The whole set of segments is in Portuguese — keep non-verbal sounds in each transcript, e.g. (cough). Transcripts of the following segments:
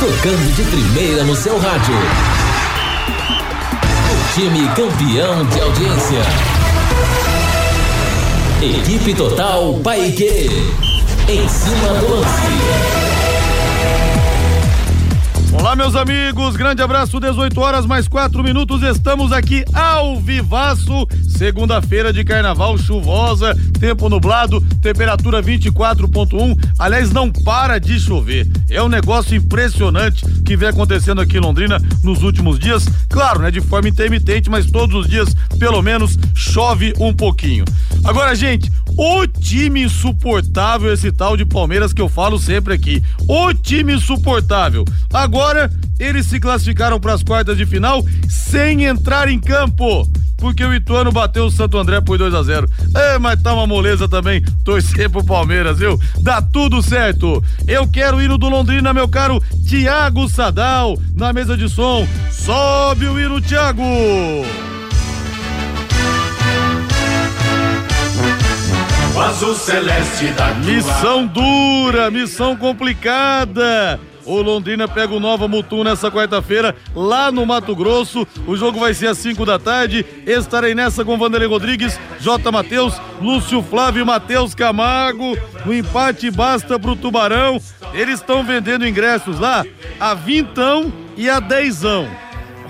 Tocando de primeira no seu rádio. O time campeão de audiência. Equipe Total Paique. Em cima do lance. Olá, meus amigos, grande abraço, 18 horas mais 4 minutos. Estamos aqui ao vivaço, segunda-feira de carnaval, chuvosa, tempo nublado, temperatura 24,1. Aliás, não para de chover. É um negócio impressionante que vem acontecendo aqui em Londrina nos últimos dias. Claro, né, de forma intermitente, mas todos os dias, pelo menos, chove um pouquinho. Agora, gente, o time insuportável, esse tal de Palmeiras que eu falo sempre aqui. O time insuportável. Agora, eles se classificaram para as quartas de final sem entrar em campo. Porque o Ituano bateu o Santo André por 2 a 0 É, mas tá uma moleza também torcer pro Palmeiras, viu? Dá tudo certo. Eu quero o hino do Londrina, meu caro Tiago Sadal, na mesa de som. Sobe o hino, Tiago! Azul celeste da Missão dura, missão complicada. O Londrina pega o Nova Mutum nessa quarta-feira, lá no Mato Grosso. O jogo vai ser às 5 da tarde. Estarei nessa com Vanderlei Rodrigues, J. Matheus, Lúcio Flávio e Matheus Camargo. O empate basta pro Tubarão. Eles estão vendendo ingressos lá a vintão e a dezão.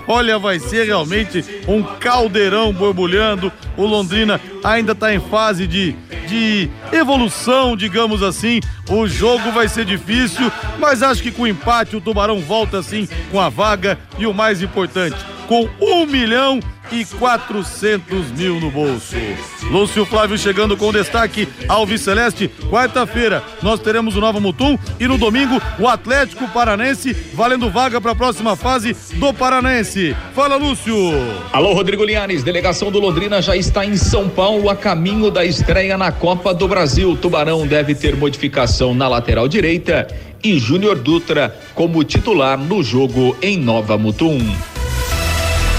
Olha, vai ser realmente um caldeirão borbulhando. O Londrina ainda está em fase de, de evolução, digamos assim. O jogo vai ser difícil, mas acho que com o empate o Tubarão volta assim com a vaga e o mais importante, com um milhão e 400 mil no bolso. Lúcio Flávio chegando com destaque ao Celeste. Quarta-feira nós teremos o Nova Mutum e no domingo o Atlético Paranense valendo vaga para a próxima fase do Paranense. Fala, Lúcio. Alô, Rodrigo Linhares. Delegação do Londrina já está em São Paulo a caminho da estreia na Copa do Brasil. Tubarão deve ter modificação na lateral direita e Júnior Dutra como titular no jogo em Nova Mutum.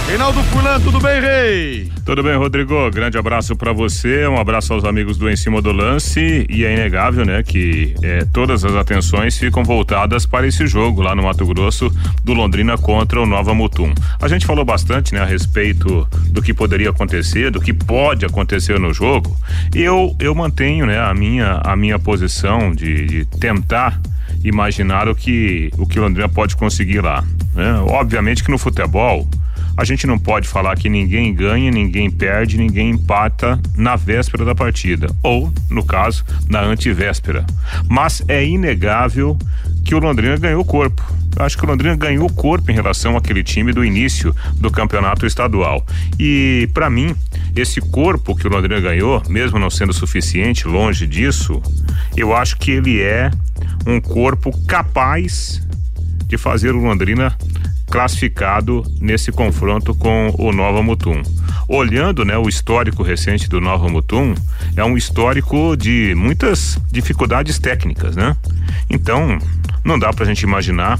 Reinaldo Fulan, tudo bem, Rei? Tudo bem, Rodrigo? Grande abraço para você, um abraço aos amigos do Em Cima do Lance e é inegável, né, que é, todas as atenções ficam voltadas para esse jogo lá no Mato Grosso do Londrina contra o Nova Mutum. A gente falou bastante, né, a respeito do que poderia acontecer, do que pode acontecer no jogo. Eu eu mantenho, né, a minha a minha posição de, de tentar imaginar o que o que Londrina pode conseguir lá. Né? Obviamente que no futebol a gente não pode falar que ninguém ganha, ninguém perde, ninguém empata na véspera da partida, ou, no caso, na antivéspera. Mas é inegável que o Londrina ganhou corpo. Eu acho que o Londrina ganhou corpo em relação àquele time do início do campeonato estadual. E, para mim, esse corpo que o Londrina ganhou, mesmo não sendo suficiente, longe disso, eu acho que ele é um corpo capaz de fazer o Londrina classificado nesse confronto com o Nova Mutum. Olhando, né, o histórico recente do Nova Mutum, é um histórico de muitas dificuldades técnicas, né? Então, não dá pra gente imaginar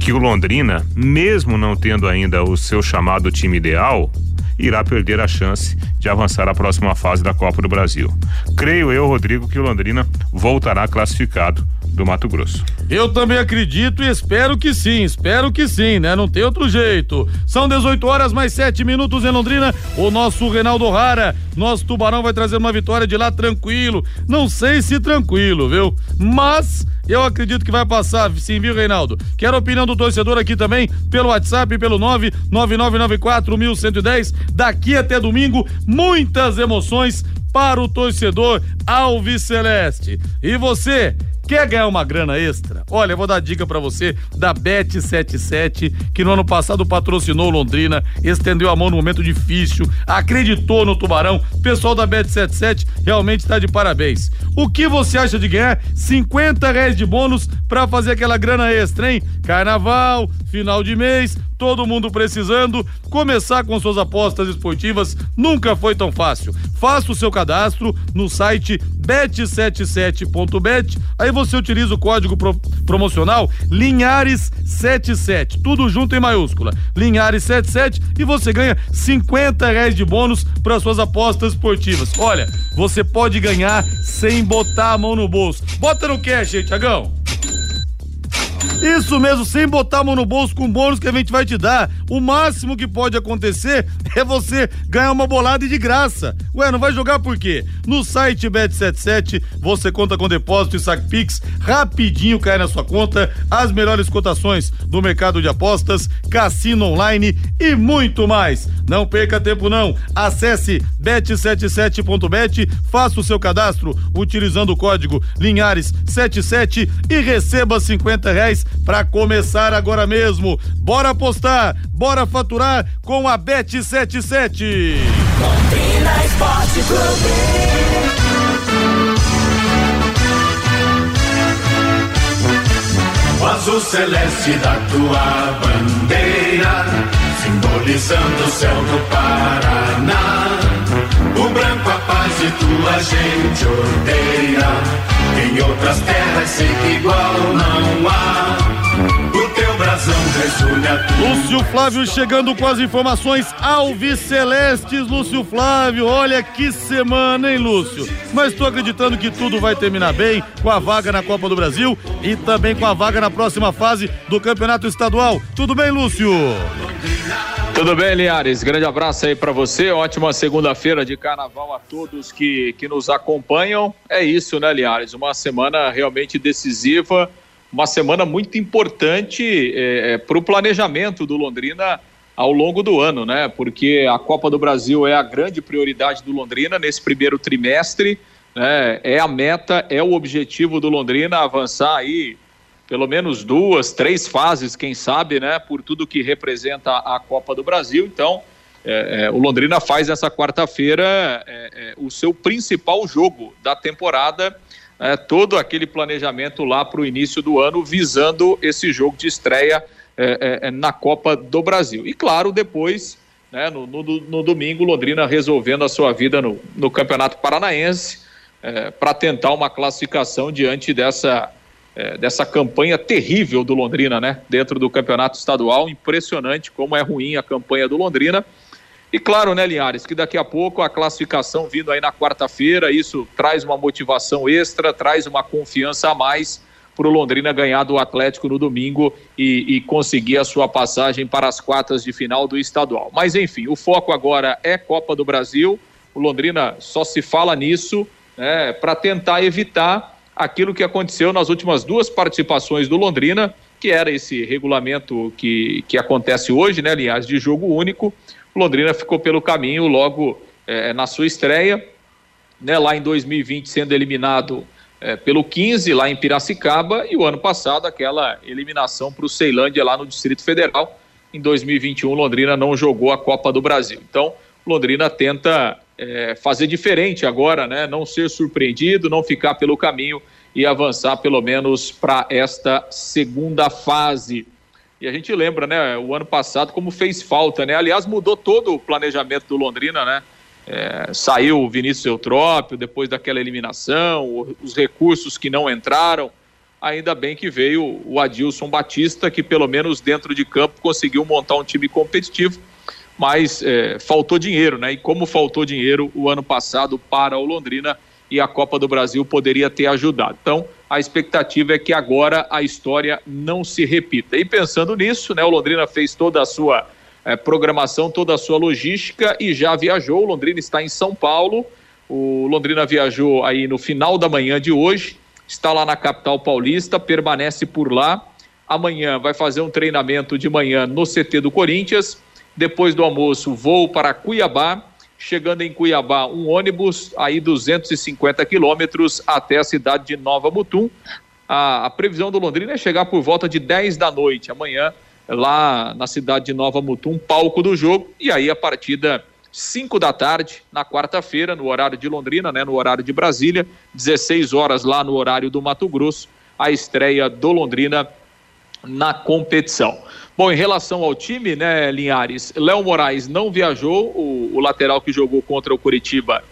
que o Londrina, mesmo não tendo ainda o seu chamado time ideal, irá perder a chance de avançar à próxima fase da Copa do Brasil. Creio eu, Rodrigo, que o Londrina voltará classificado do Mato Grosso. Eu também acredito e espero que sim, espero que sim, né? Não tem outro jeito. São 18 horas mais 7 minutos em Londrina. O nosso Reinaldo Rara, nosso Tubarão vai trazer uma vitória de lá tranquilo. Não sei se tranquilo, viu? Mas eu acredito que vai passar, sim, viu, Reinaldo? Quero a opinião do torcedor aqui também, pelo WhatsApp, pelo 99994-1110. Daqui até domingo, muitas emoções para o torcedor Alves Celeste. E você? Quer ganhar uma grana extra? Olha, eu vou dar dica para você da Bet77, que no ano passado patrocinou Londrina, estendeu a mão no momento difícil, acreditou no Tubarão. Pessoal da Bet77 realmente está de parabéns. O que você acha de ganhar 50 reais de bônus para fazer aquela grana extra, hein? Carnaval, final de mês, todo mundo precisando. Começar com suas apostas esportivas nunca foi tão fácil. Faça o seu cadastro no site bet77.bet. Aí você utiliza o código pro, promocional Linhares77, tudo junto em maiúscula. Linhares77 e você ganha 50 reais de bônus para suas apostas esportivas. Olha, você pode ganhar sem botar a mão no bolso. Bota no cash aí, Tiagão. Isso mesmo, sem botar a mão no bolso com o bônus que a gente vai te dar. O máximo que pode acontecer (laughs) é você ganhar uma bolada de graça. Ué, não vai jogar por quê? No site Bet77 você conta com depósito e saque Pix, rapidinho cai na sua conta, as melhores cotações do mercado de apostas, cassino online e muito mais. Não perca tempo não. Acesse bet77.bet, faça o seu cadastro utilizando o código Linhares77 e receba 50 reais para começar agora mesmo. Bora apostar, bora faturar com a Bet77. Londrina Esporte Clube. O azul celeste da tua bandeira, simbolizando o céu do Paraná. O branco a paz e tua gente odeia. Em outras terras sei que igual não há. Lúcio Flávio chegando com as informações Alves Celestes, Lúcio Flávio, olha que semana, hein, Lúcio? Mas estou acreditando que tudo vai terminar bem com a vaga na Copa do Brasil e também com a vaga na próxima fase do Campeonato Estadual. Tudo bem, Lúcio? Tudo bem, Linhares? Grande abraço aí para você. Ótima segunda-feira de carnaval a todos que, que nos acompanham. É isso, né, Linhares? Uma semana realmente decisiva, uma semana muito importante é, para o planejamento do Londrina ao longo do ano, né? Porque a Copa do Brasil é a grande prioridade do Londrina nesse primeiro trimestre. Né? É a meta, é o objetivo do Londrina avançar aí pelo menos duas, três fases, quem sabe, né, por tudo que representa a Copa do Brasil. Então, é, é, o Londrina faz essa quarta-feira é, é o seu principal jogo da temporada, é, todo aquele planejamento lá para o início do ano, visando esse jogo de estreia é, na Copa do Brasil. E claro, depois, né, no, no, no, domingo, Londrina resolvendo a sua vida no, no Campeonato Paranaense para tentar uma classificação diante dessa dessa campanha terrível do Londrina, né? Dentro do campeonato estadual, impressionante como é ruim a campanha do Londrina. E claro, né, Linhares, que daqui a pouco a classificação vindo aí na quarta-feira, isso traz uma motivação extra, traz uma confiança a mais para o Londrina ganhar do Atlético no domingo e, e, conseguir a sua passagem para as quartas de final do estadual. Mas enfim, o foco agora é Copa do Brasil. O Londrina só se fala nisso né, para tentar evitar aquilo que aconteceu nas últimas duas participações do Londrina, que era esse regulamento que, que acontece hoje, né, aliás, de jogo único. Londrina ficou pelo caminho logo é, na sua estreia, né, lá em 2020 sendo eliminado é, pelo 15 lá em Piracicaba e o ano passado aquela eliminação para o Ceilândia lá no Distrito Federal. Em 2021 Londrina não jogou a Copa do Brasil. Então Londrina tenta é, fazer diferente agora, né? Não ser surpreendido, não ficar pelo caminho e avançar pelo menos para esta segunda fase. E a gente lembra, né, o ano passado como fez falta, né? Aliás, mudou todo o planejamento do Londrina, né? É, saiu o Vinícius Eutrópio depois daquela eliminação, os recursos que não entraram. Ainda bem que veio o Adilson Batista, que pelo menos dentro de campo conseguiu montar um time competitivo mas é, faltou dinheiro, né? E como faltou dinheiro o ano passado para o Londrina e a Copa do Brasil poderia ter ajudado. Então, a expectativa é que agora a história não se repita. E pensando nisso, né, o Londrina fez toda a sua é, programação, toda a sua logística e já viajou. O Londrina está em São Paulo. O Londrina viajou aí no final da manhã de hoje, está lá na capital paulista, permanece por lá. Amanhã vai fazer um treinamento de manhã no CT do Corinthians depois do almoço, voo para Cuiabá. Chegando em Cuiabá, um ônibus aí 250 quilômetros até a cidade de Nova Mutum. A, a, previsão do Londrina é chegar por volta de 10 da noite amanhã, lá na cidade de Nova Mutum, palco do jogo. E aí a partida 5 da tarde, na quarta-feira, no horário de Londrina, né, no horário de Brasília, 16 horas lá no horário do Mato Grosso, a estreia do Londrina na competição. Bom, em relação ao time, né, Linhares, Léo Moraes não viajou, o, o lateral que jogou contra o Curitiba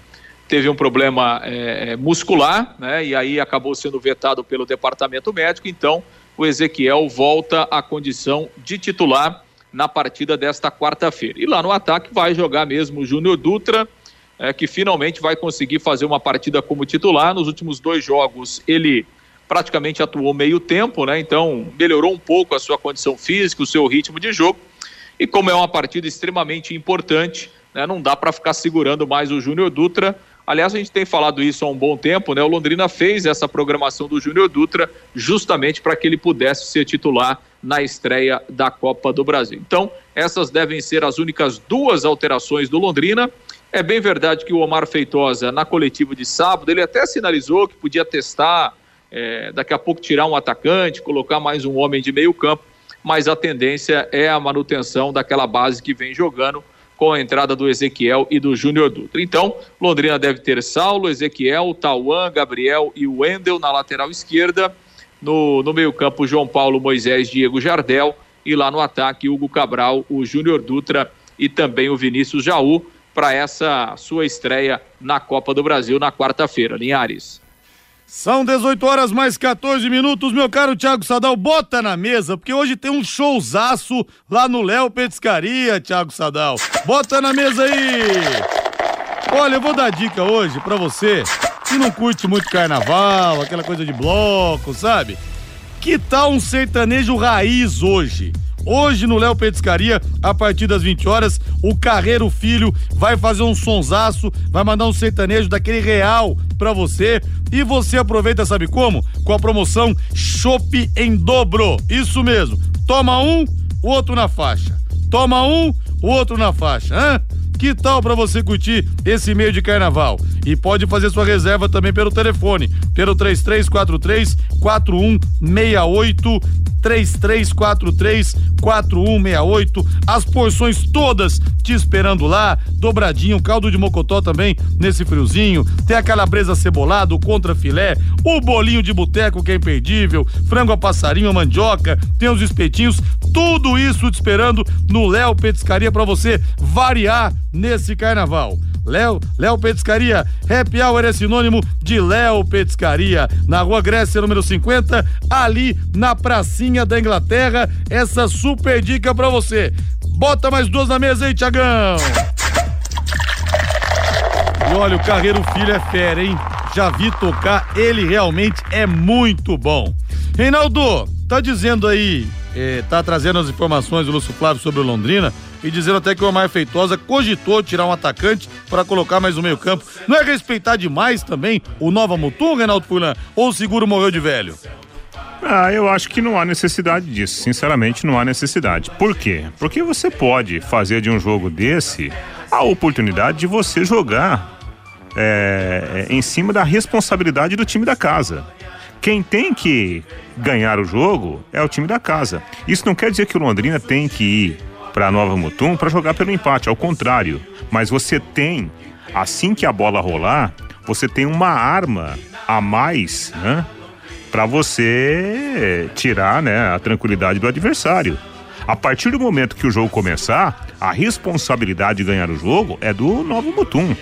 teve um problema é, muscular, né, e aí acabou sendo vetado pelo departamento médico, então o Ezequiel volta à condição de titular na partida desta quarta-feira. E lá no ataque vai jogar mesmo o Júnior Dutra, é, que finalmente vai conseguir fazer uma partida como titular. Nos últimos dois jogos ele praticamente atuou meio tempo, né? Então melhorou um pouco a sua condição física, o seu ritmo de jogo. E como é uma partida extremamente importante, né? Não dá para ficar segurando mais o Júnior Dutra. Aliás, a gente tem falado isso há um bom tempo, né? O Londrina fez essa programação do Júnior Dutra justamente para que ele pudesse ser titular na estreia da Copa do Brasil. Então, essas devem ser as únicas duas alterações do Londrina. É bem verdade que o Omar Feitosa, na coletiva de sábado, ele até sinalizou que podia testar é, daqui a pouco tirar um atacante, colocar mais um homem de meio campo, mas a tendência é a manutenção daquela base que vem jogando com a entrada do Ezequiel e do Júnior Dutra. Então, Londrina deve ter Saulo, Ezequiel, Tauan, Gabriel e Wendel na lateral esquerda. No, no meio-campo, João Paulo, Moisés, Diego Jardel. E lá no ataque, Hugo Cabral, o Júnior Dutra e também o Vinícius Jaú para essa sua estreia na Copa do Brasil na quarta-feira. Linhares. São 18 horas mais 14 minutos, meu caro Thiago Sadal, bota na mesa, porque hoje tem um showzaço lá no Léo Petiscaria, Thiago Sadal. Bota na mesa aí! Olha, eu vou dar dica hoje para você que não curte muito carnaval, aquela coisa de bloco, sabe? Que tal um sertanejo raiz hoje? Hoje no Léo Petiscaria, a partir das 20 horas, o Carreiro Filho vai fazer um sonsaço, vai mandar um sertanejo daquele real pra você. E você aproveita, sabe como? Com a promoção Chopp em dobro. Isso mesmo. Toma um, o outro na faixa. Toma um, o outro na faixa. Hã? Que tal para você curtir esse meio de carnaval? E pode fazer sua reserva também pelo telefone, pelo 3343 4168 3343 4168. As porções todas te esperando lá. Dobradinho, caldo de mocotó também nesse friozinho. Tem a calabresa cebolada, o contra filé, o bolinho de boteco que é imperdível, frango a passarinho, a mandioca, tem os espetinhos, tudo isso te esperando no Léo Petiscaria para você variar nesse carnaval. Léo, Léo Petiscaria, Happy Hour é sinônimo de Léo Petiscaria, na Rua Grécia, número 50, ali na pracinha da Inglaterra, essa super dica pra você. Bota mais duas na mesa aí, Tiagão. E olha, o Carreiro Filho é fera, hein? Já vi tocar, ele realmente é muito bom. Reinaldo, tá dizendo aí, eh, tá trazendo as informações do Lúcio Flávio sobre o Londrina, e dizendo até que o Omar Feitosa cogitou tirar um atacante para colocar mais um meio campo. Não é respeitar demais também o Nova Mutum, Renato Fulan? Ou o seguro morreu de velho? Ah, eu acho que não há necessidade disso. Sinceramente, não há necessidade. Por quê? Porque você pode fazer de um jogo desse a oportunidade de você jogar é, em cima da responsabilidade do time da casa. Quem tem que ganhar o jogo é o time da casa. Isso não quer dizer que o Londrina tem que ir para Nova Mutum para jogar pelo empate, ao contrário. Mas você tem, assim que a bola rolar, você tem uma arma a mais, né? Para você tirar, né, a tranquilidade do adversário. A partir do momento que o jogo começar, a responsabilidade de ganhar o jogo é do Novo Mutum.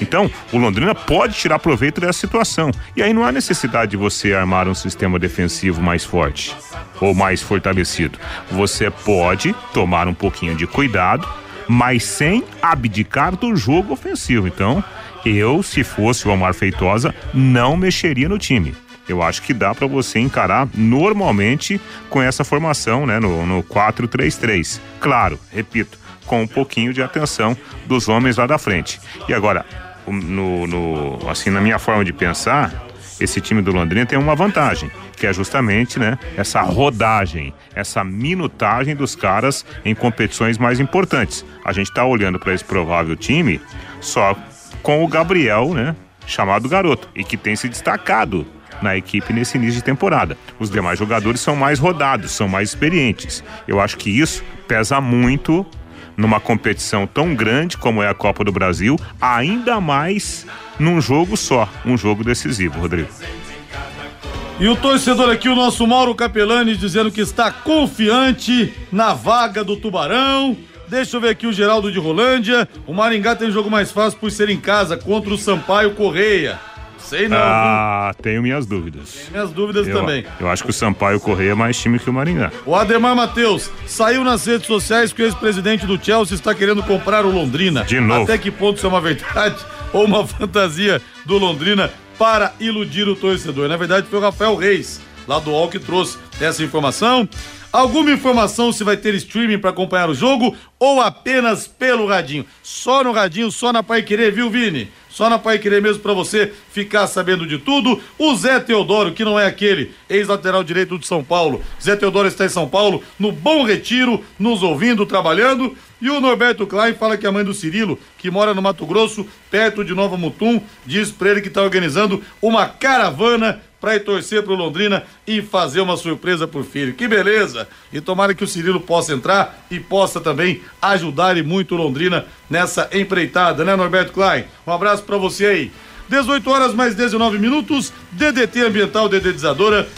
Então, o Londrina pode tirar proveito dessa situação. E aí não há necessidade de você armar um sistema defensivo mais forte ou mais fortalecido. Você pode tomar um pouquinho de cuidado, mas sem abdicar do jogo ofensivo. Então, eu, se fosse o Omar Feitosa, não mexeria no time. Eu acho que dá para você encarar normalmente com essa formação, né, no, no 4-3-3. Claro, repito, com um pouquinho de atenção dos homens lá da frente. E agora, no, no, assim, na minha forma de pensar, esse time do Londrina tem uma vantagem, que é justamente, né, essa rodagem, essa minutagem dos caras em competições mais importantes. A gente está olhando para esse provável time só com o Gabriel, né, chamado garoto, e que tem se destacado na equipe nesse início de temporada. Os demais jogadores são mais rodados, são mais experientes. Eu acho que isso pesa muito numa competição tão grande como é a Copa do Brasil, ainda mais num jogo só, um jogo decisivo, Rodrigo. E o torcedor aqui, o nosso Mauro Capelani, dizendo que está confiante na vaga do Tubarão. Deixa eu ver aqui o Geraldo de Rolândia. O Maringá tem jogo mais fácil por ser em casa contra o Sampaio Correia. Sei não. Ah, viu? tenho minhas dúvidas. Tenho minhas dúvidas eu, também. Eu acho que o Sampaio Correia é mais time que o Maringá. O Ademar Matheus saiu nas redes sociais que o ex-presidente do Chelsea está querendo comprar o Londrina. De novo. Até que ponto isso é uma verdade (laughs) ou uma fantasia do Londrina para iludir o torcedor? Na verdade, foi o Rafael Reis, lá do UOL, que trouxe essa informação. Alguma informação se vai ter streaming para acompanhar o jogo ou apenas pelo radinho? Só no radinho, só na Pai Querer, viu, Vini? Só na Pai Querer mesmo para você ficar sabendo de tudo. O Zé Teodoro, que não é aquele ex-lateral direito de São Paulo. Zé Teodoro está em São Paulo, no Bom Retiro, nos ouvindo, trabalhando. E o Norberto Klein fala que a mãe do Cirilo, que mora no Mato Grosso, perto de Nova Mutum, diz para ele que está organizando uma caravana para ir torcer pro Londrina e fazer uma surpresa pro filho. Que beleza! E tomara que o Cirilo possa entrar e possa também ajudar e muito o Londrina nessa empreitada, né, Norberto Klein? Um abraço para você aí. 18 horas mais 19 minutos. DDT Ambiental Dedetizadora.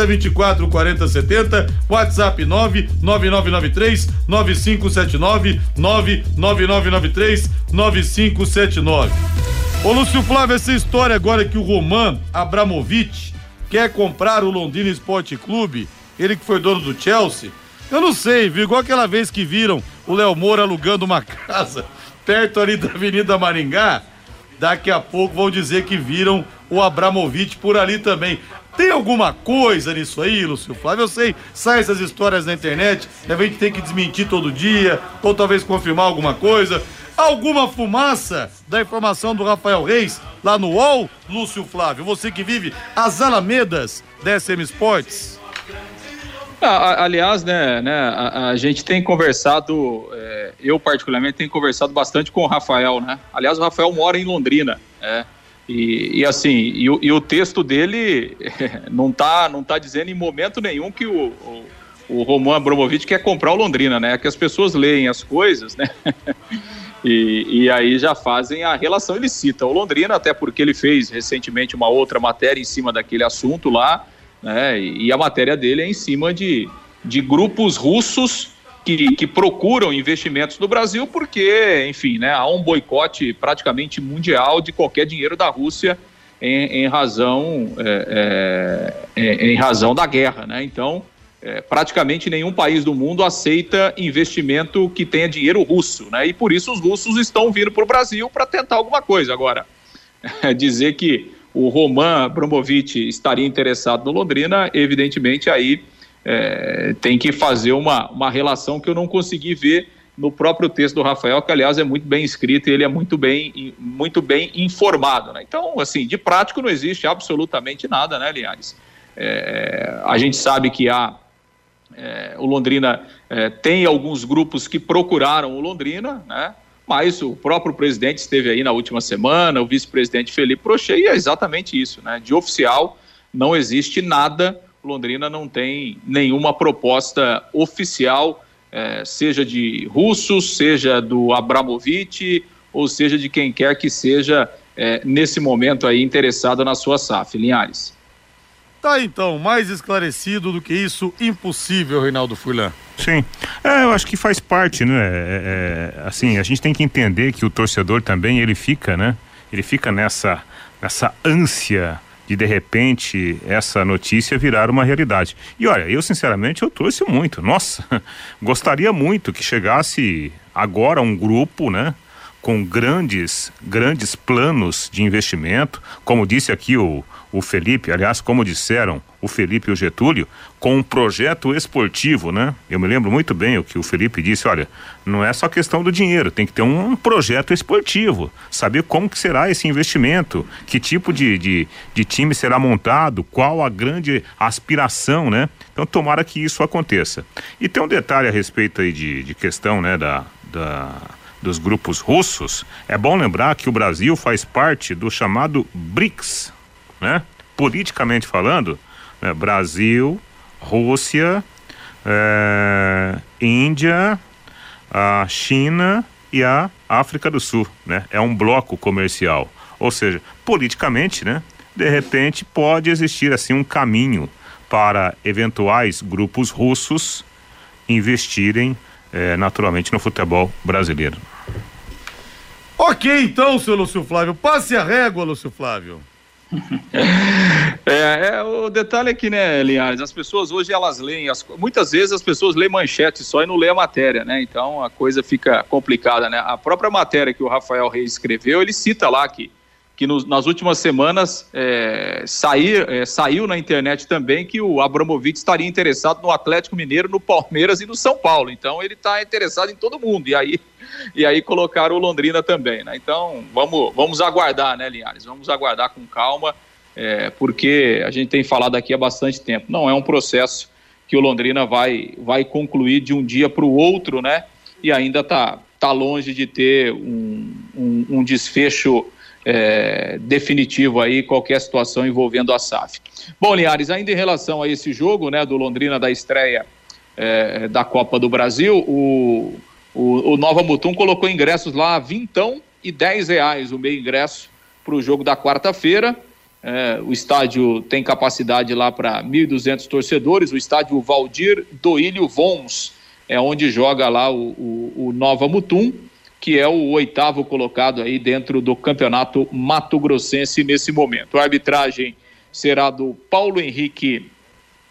70, 3024 40 70, WhatsApp 99993 9579, 99993 9579. Ô Lúcio Flávio, essa história agora que o Roman Abramovich quer comprar o Londrina Esporte Clube, ele que foi dono do Chelsea, eu não sei, viu? Igual aquela vez que viram o Léo Moura alugando uma (laughs) casa perto ali da Avenida Maringá. Daqui a pouco vão dizer que viram o Abramovich por ali também. Tem alguma coisa nisso aí, Lúcio Flávio? Eu sei, sai essas histórias na internet, a gente tem que desmentir todo dia, ou talvez confirmar alguma coisa. Alguma fumaça da informação do Rafael Reis lá no UOL, Lúcio Flávio? Você que vive as alamedas da SM Sports. Ah, aliás, né, né a, a, gente tem conversado, é, eu particularmente tenho conversado bastante com o Rafael, né? Aliás, o Rafael mora em Londrina, né? E, e assim, e, e, o texto dele (laughs) não tá, não tá dizendo em momento nenhum que o, o, o Roman Abramovich quer comprar o Londrina, né? É que as pessoas leem as coisas, né? (laughs) E, e, aí já fazem a relação. Ele cita o Londrina, até porque ele fez recentemente uma outra matéria em cima daquele assunto lá, né? E a matéria dele é em cima de, de grupos russos que, que procuram investimentos no Brasil, porque, enfim, né, há um boicote praticamente mundial de qualquer dinheiro da Rússia em, em razão, é, é, em razão da guerra. Né? Então, é, praticamente nenhum país do mundo aceita investimento que tenha dinheiro russo, né? E por isso os russos estão vindo para o Brasil para tentar alguma coisa. Agora, (laughs) dizer que o Roman Abramovich estaria interessado no Londrina, evidentemente aí é, tem que fazer uma, uma relação que eu não consegui ver no próprio texto do Rafael, que aliás é muito bem escrito e ele é muito bem, muito bem informado. Né? Então, assim, de prático não existe absolutamente nada, né, Linhares? É, a gente sabe que há é, o Londrina é, tem alguns grupos que procuraram o Londrina, né? mas o próprio presidente esteve aí na última semana, o vice-presidente Felipe Prochet, e é exatamente isso, né? De oficial não existe nada, Londrina não tem nenhuma proposta oficial, é, seja de russos, seja do Abramovich, ou seja de quem quer que seja é, nesse momento aí interessado na sua SAF. Linhares. Tá então, mais esclarecido do que isso, impossível, Reinaldo Furlan. Sim, é, eu acho que faz parte, né? É, é, assim, a gente tem que entender que o torcedor também ele fica, né? Ele fica nessa nessa ânsia de de repente essa notícia virar uma realidade. E olha, eu sinceramente eu torço muito. Nossa, (laughs) gostaria muito que chegasse agora um grupo, né? Com grandes, grandes planos de investimento, como disse aqui o, o Felipe, aliás, como disseram o Felipe e o Getúlio, com um projeto esportivo, né? Eu me lembro muito bem o que o Felipe disse, olha, não é só questão do dinheiro, tem que ter um, projeto esportivo, saber como que será esse investimento, que tipo de, de, de time será montado, qual a grande aspiração, né? Então tomara que isso aconteça. E tem um detalhe a respeito aí de, de questão, né, da, da dos grupos russos, é bom lembrar que o Brasil faz parte do chamado BRICS, né? Politicamente falando, né? Brasil, Rússia, é, Índia, a China e a África do Sul, né? É um bloco comercial. Ou seja, politicamente, né? De repente pode existir assim um caminho para eventuais grupos russos investirem é, naturalmente no futebol brasileiro. Ok, então, seu Lúcio Flávio, passe a régua, Lúcio Flávio. (laughs) é, é, o detalhe aqui, né, Linhares? As pessoas hoje elas leem, as, muitas vezes as pessoas leem manchete só e não leem a matéria, né? Então a coisa fica complicada, né? A própria matéria que o Rafael Reis escreveu, ele cita lá que que nos, nas últimas semanas é, sair, é, saiu na internet também que o Abramovich estaria interessado no Atlético Mineiro, no Palmeiras e no São Paulo. Então ele está interessado em todo mundo. E aí, e aí colocaram o Londrina também. Né? Então vamos, vamos aguardar, né, Linhares? Vamos aguardar com calma, é, porque a gente tem falado aqui há bastante tempo. Não é um processo que o Londrina vai, vai concluir de um dia para o outro, né? E ainda está tá longe de ter um, um, um desfecho é, definitivo aí qualquer situação envolvendo a SAF. Bom, Linhares, ainda em relação a esse jogo, né, do Londrina da estreia é, da Copa do Brasil, o, o, o, Nova Mutum colocou ingressos lá vintão e dez reais o meio ingresso para o jogo da quarta-feira. É, o estádio tem capacidade lá para 1.200 torcedores. O estádio Valdir Doílio Vons é onde joga lá o, o, o Nova Mutum que é o oitavo colocado aí dentro do campeonato Mato Grossense nesse momento. A arbitragem será do Paulo Henrique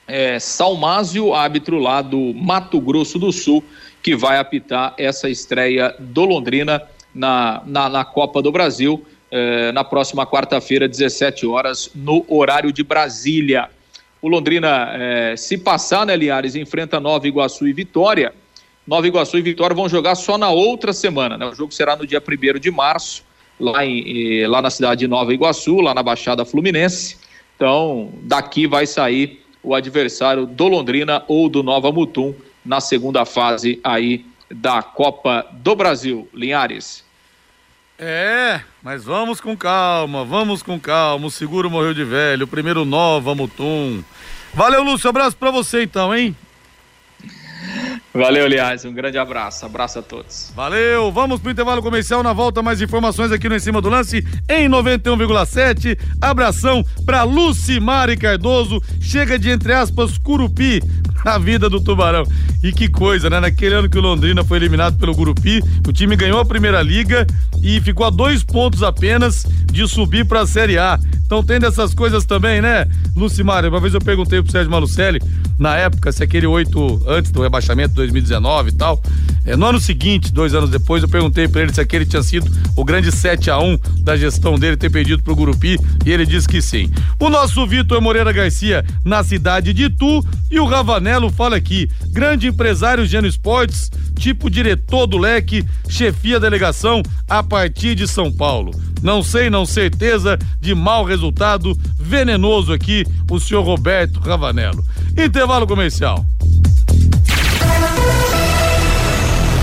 é, Salmásio, árbitro lá do Mato Grosso do Sul, que vai apitar essa estreia do Londrina na, na, na Copa do Brasil é, na próxima quarta-feira, 17 horas, no horário de Brasília. O Londrina, é, se passar, né, Liares, enfrenta Nova Iguaçu e Vitória Nova Iguaçu e Vitória vão jogar só na outra semana. Né? O jogo será no dia 1 de março, lá, em, lá na cidade de Nova Iguaçu, lá na Baixada Fluminense. Então, daqui vai sair o adversário do Londrina ou do Nova Mutum na segunda fase aí da Copa do Brasil. Linhares. É, mas vamos com calma, vamos com calma. O seguro morreu de velho, o primeiro Nova Mutum. Valeu, Lúcio. Abraço pra você então, hein? Valeu, Liaz. Um grande abraço. Abraço a todos. Valeu. Vamos pro intervalo comercial. Na volta, mais informações aqui no Em Cima do Lance em 91,7. Abração pra Lucimari Cardoso. Chega de, entre aspas, Curupi na vida do Tubarão. E que coisa, né? Naquele ano que o Londrina foi eliminado pelo Gurupi, o time ganhou a primeira liga e ficou a dois pontos apenas de subir para a Série A. Então tem dessas coisas também, né, Lucimar? Uma vez eu perguntei pro Sérgio Malucelli, na época, se aquele oito antes do rebaixamento, 2019 e tal, é, no ano seguinte, dois anos depois, eu perguntei para ele se aquele tinha sido o grande 7 a 1 da gestão dele ter perdido pro Gurupi e ele disse que sim. O nosso Vitor Moreira Garcia na cidade de Itu e o Ravanello fala aqui, grande empresário Geno Esportes, tipo diretor do leque, chefia delegação a partir de São Paulo. Não sei, não certeza de mau resultado venenoso aqui, o senhor Roberto Ravanello. Intervalo comercial.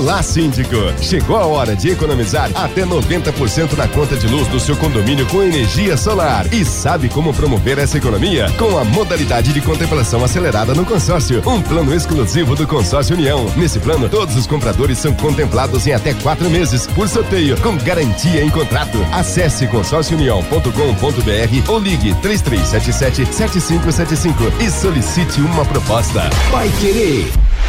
Olá, síndico! Chegou a hora de economizar até 90% na conta de luz do seu condomínio com energia solar. E sabe como promover essa economia? Com a modalidade de contemplação acelerada no consórcio, um plano exclusivo do Consórcio União. Nesse plano, todos os compradores são contemplados em até quatro meses, por sorteio, com garantia em contrato. Acesse consórciounião.com.br ou ligue 3377-7575 e solicite uma proposta. Vai querer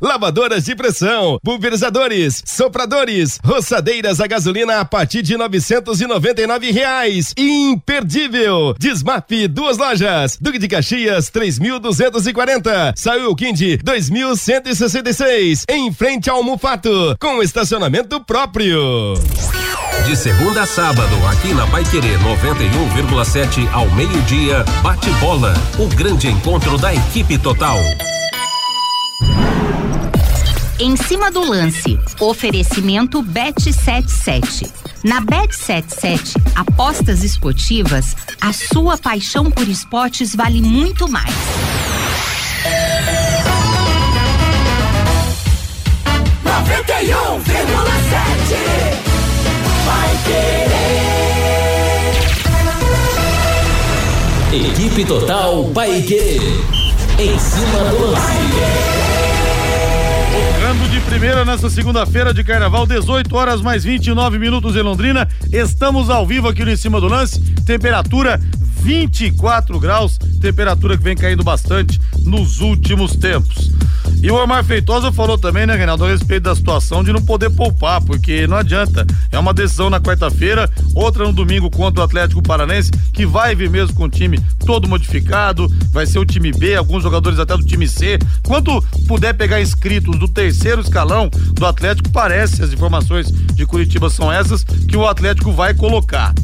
lavadoras de pressão, pulverizadores, sopradores, roçadeiras a gasolina a partir de novecentos e noventa e nove reais. Imperdível! Desmap duas lojas, Duque de Caxias três mil duzentos e quarenta, Saiu Quindi dois mil cento e sessenta e seis, em frente ao Mufato, com estacionamento próprio. De segunda a sábado, aqui na Pai Querer 91,7 ao meio-dia, bate bola, o grande encontro da equipe total. Em cima do lance, oferecimento Bet 77. Na Bet 77, apostas esportivas, a sua paixão por esportes vale muito mais. Noventa e um vírgula sete, vai querer. Equipe Total Paique. Em cima do lance. Tocando de primeira nessa segunda-feira de carnaval, 18 horas mais 29 minutos em Londrina. Estamos ao vivo aqui no Em Cima do Lance. Temperatura 24 graus, temperatura que vem caindo bastante nos últimos tempos. E o Omar Feitosa falou também, né, Reinaldo, a respeito da situação de não poder poupar, porque não adianta. É uma decisão na quarta-feira, outra no domingo contra o Atlético Paranense, que vai vir mesmo com o time todo modificado, vai ser o time B, alguns jogadores até do time C. Quanto puder pegar inscritos do terceiro escalão do Atlético, parece, as informações de Curitiba são essas, que o Atlético vai colocar.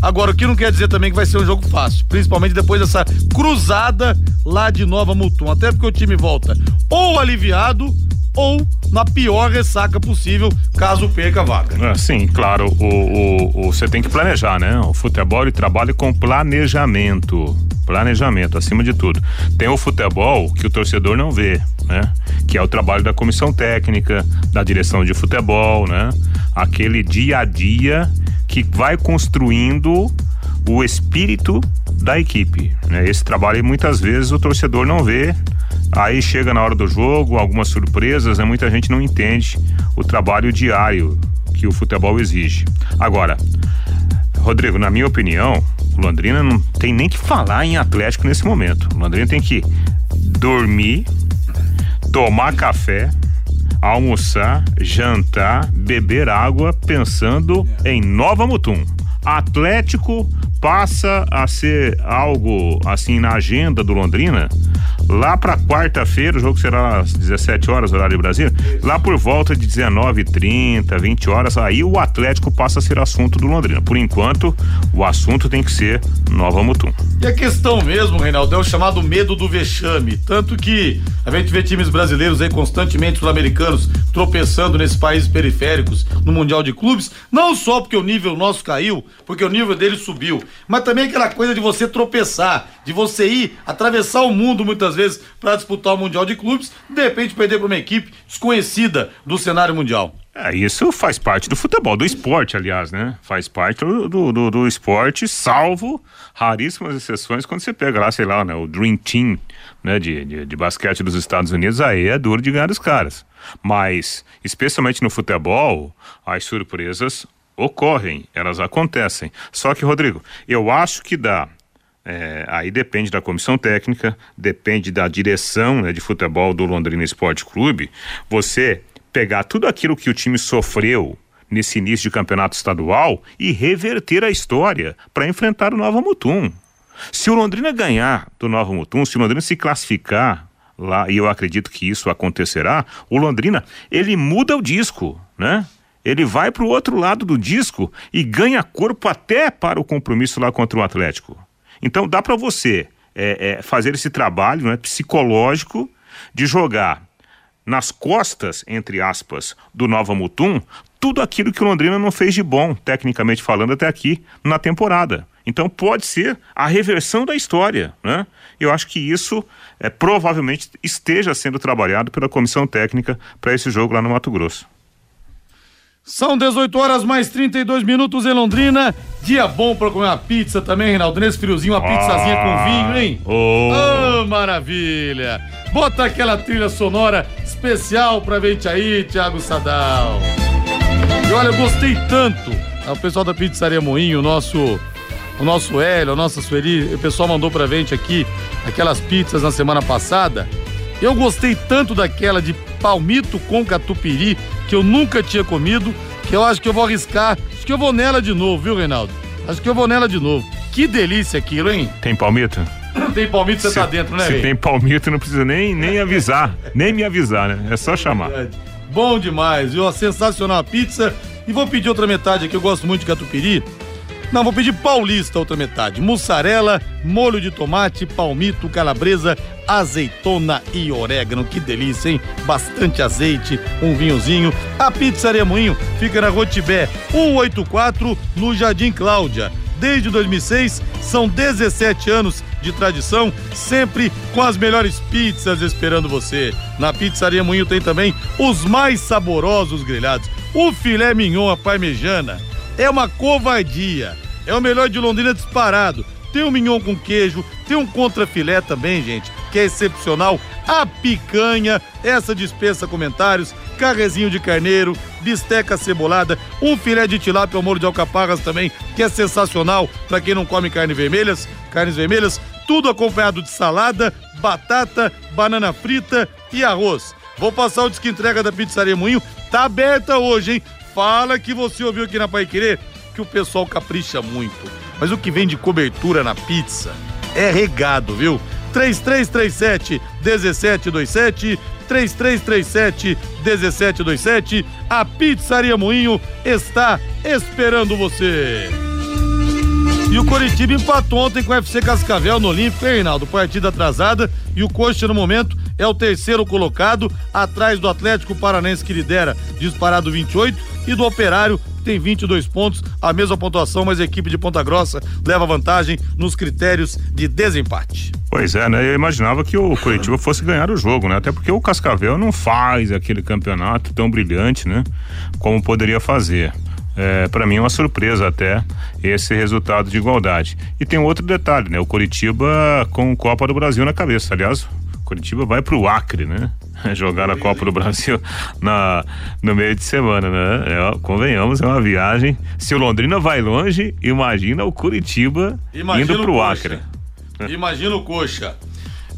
Agora, o que não quer dizer também que vai ser um jogo fácil, principalmente depois dessa cruzada lá de Nova Mutum. Até porque o time volta ou aliviado ou na pior ressaca possível, caso perca a vaga. É, sim, claro, o, você tem que planejar, né? O futebol ele trabalha com planejamento. Planejamento, acima de tudo. Tem o futebol que o torcedor não vê, né? Que é o trabalho da comissão técnica, da direção de futebol, né? Aquele dia a dia que vai construindo o espírito da equipe. Né? Esse trabalho muitas vezes o torcedor não vê. Aí chega na hora do jogo, algumas surpresas, né? muita gente não entende o trabalho diário que o futebol exige. Agora, Rodrigo, na minha opinião, o Londrina não tem nem que falar em Atlético nesse momento. O Londrina tem que dormir, tomar café, almoçar, jantar, beber água pensando em Nova Mutum. Atlético passa a ser algo assim na agenda do Londrina lá para quarta-feira, o jogo será às 17 horas, horário de Brasília, lá por volta de 19:30, 20 horas, aí o Atlético passa a ser assunto do Londrina. Por enquanto, o assunto tem que ser Nova Mutum. E a questão mesmo, Reinaldo, é o chamado medo do vexame, tanto que a gente vê times brasileiros aí constantemente sul-americanos tropeçando nesses países periféricos no Mundial de Clubes, não só porque o nível nosso caiu, porque o nível dele subiu, mas também aquela coisa de você tropeçar, de você ir atravessar o mundo muitas vezes para disputar o Mundial de Clubes, de repente perder para uma equipe desconhecida do cenário mundial. É, isso faz parte do futebol, do esporte, aliás, né? Faz parte do, do, do, esporte, salvo raríssimas exceções quando você pega lá, sei lá, né, o Dream Team né, de, de, de basquete dos Estados Unidos, aí é duro de ganhar dos caras. Mas, especialmente no futebol, as surpresas ocorrem, elas acontecem. Só que, Rodrigo, eu acho que dá. É, aí depende da comissão técnica, depende da direção né, de futebol do Londrina Esporte Clube. Você pegar tudo aquilo que o time sofreu nesse início de campeonato estadual e reverter a história para enfrentar o Nova Mutum. Se o Londrina ganhar do Nova Mutum, se o Londrina se classificar lá, e eu acredito que isso acontecerá, o Londrina, ele muda o disco, né? Ele vai para o outro lado do disco e ganha corpo até para o compromisso lá contra o Atlético. Então dá para você é, é, fazer esse trabalho né, psicológico de jogar nas costas, entre aspas, do Nova Mutum, tudo aquilo que o Londrina não fez de bom, tecnicamente falando, até aqui na temporada. Então pode ser a reversão da história, né? Eu acho que isso é, provavelmente esteja sendo trabalhado pela comissão técnica para esse jogo lá no Mato Grosso. São 18 horas mais 32 minutos em Londrina. Dia bom pra comer uma pizza também, Reinaldo. Nesse friozinho, uma pizzazinha com vinho, hein? Oh. Oh, maravilha! Bota aquela trilha sonora especial pra gente aí, Thiago Sadal. E olha, eu gostei tanto. O pessoal da Pizzaria Moinho, o nosso, o nosso Hélio, a nossa Sueli, o pessoal mandou pra gente aqui aquelas pizzas na semana passada. Eu gostei tanto daquela de palmito com catupiry, que eu nunca tinha comido, que eu acho que eu vou arriscar. Acho que eu vou nela de novo, viu, Reinaldo? Acho que eu vou nela de novo. Que delícia aquilo, hein? Tem palmito? Tem palmito, você tá dentro, né, Se Rei? tem palmito, não precisa nem, nem avisar. Nem me avisar, né? É só chamar. Verdade. Bom demais, viu? Sensacional a pizza. E vou pedir outra metade aqui, eu gosto muito de catupiry. Não, vou pedir paulista outra metade. Mussarela, molho de tomate, palmito, calabresa, azeitona e orégano. Que delícia, hein? Bastante azeite, um vinhozinho. A Pizzaria Moinho fica na Rotibé 184, no Jardim Cláudia. Desde 2006, são 17 anos de tradição, sempre com as melhores pizzas esperando você. Na Pizzaria Moinho tem também os mais saborosos grelhados. O filé mignon à parmejana é uma covardia. É o melhor de Londrina disparado. Tem o mignon com queijo, tem um contrafilé também, gente, que é excepcional. A picanha, essa dispensa comentários, carrezinho de carneiro, bisteca cebolada, um filé de tilápia ao molho de alcaparras também, que é sensacional para quem não come carne vermelhas, carnes vermelhas, tudo acompanhado de salada, batata, banana frita e arroz. Vou passar o disco entrega da Pizzaria Moinho, tá aberta hoje, hein? Fala que você ouviu aqui na Pai Querer que o pessoal capricha muito. Mas o que vem de cobertura na pizza é regado, viu? 3337 1727 3337 1727 A Pizzaria Moinho está esperando você. E o Coritiba empatou ontem com o FC Cascavel no Olímpico, hein, Reinaldo? Partida atrasada e o Coxa, no momento, é o terceiro colocado, atrás do Atlético Paranense, que lidera disparado 28, e do Operário, tem 22 pontos, a mesma pontuação, mas a equipe de Ponta Grossa leva vantagem nos critérios de desempate. Pois é, né? Eu imaginava que o Curitiba fosse ganhar o jogo, né? Até porque o Cascavel não faz aquele campeonato tão brilhante, né? Como poderia fazer. É, para mim é uma surpresa até esse resultado de igualdade. E tem outro detalhe, né? O Curitiba com Copa do Brasil na cabeça. Aliás, Curitiba vai pro Acre, né? (laughs) Jogar a Copa do Brasil na, no meio de semana, né? É, convenhamos, é uma viagem. Se o Londrina vai longe, imagina o Curitiba Imagina indo o pro Coxa. Acre. Imagina o coxa.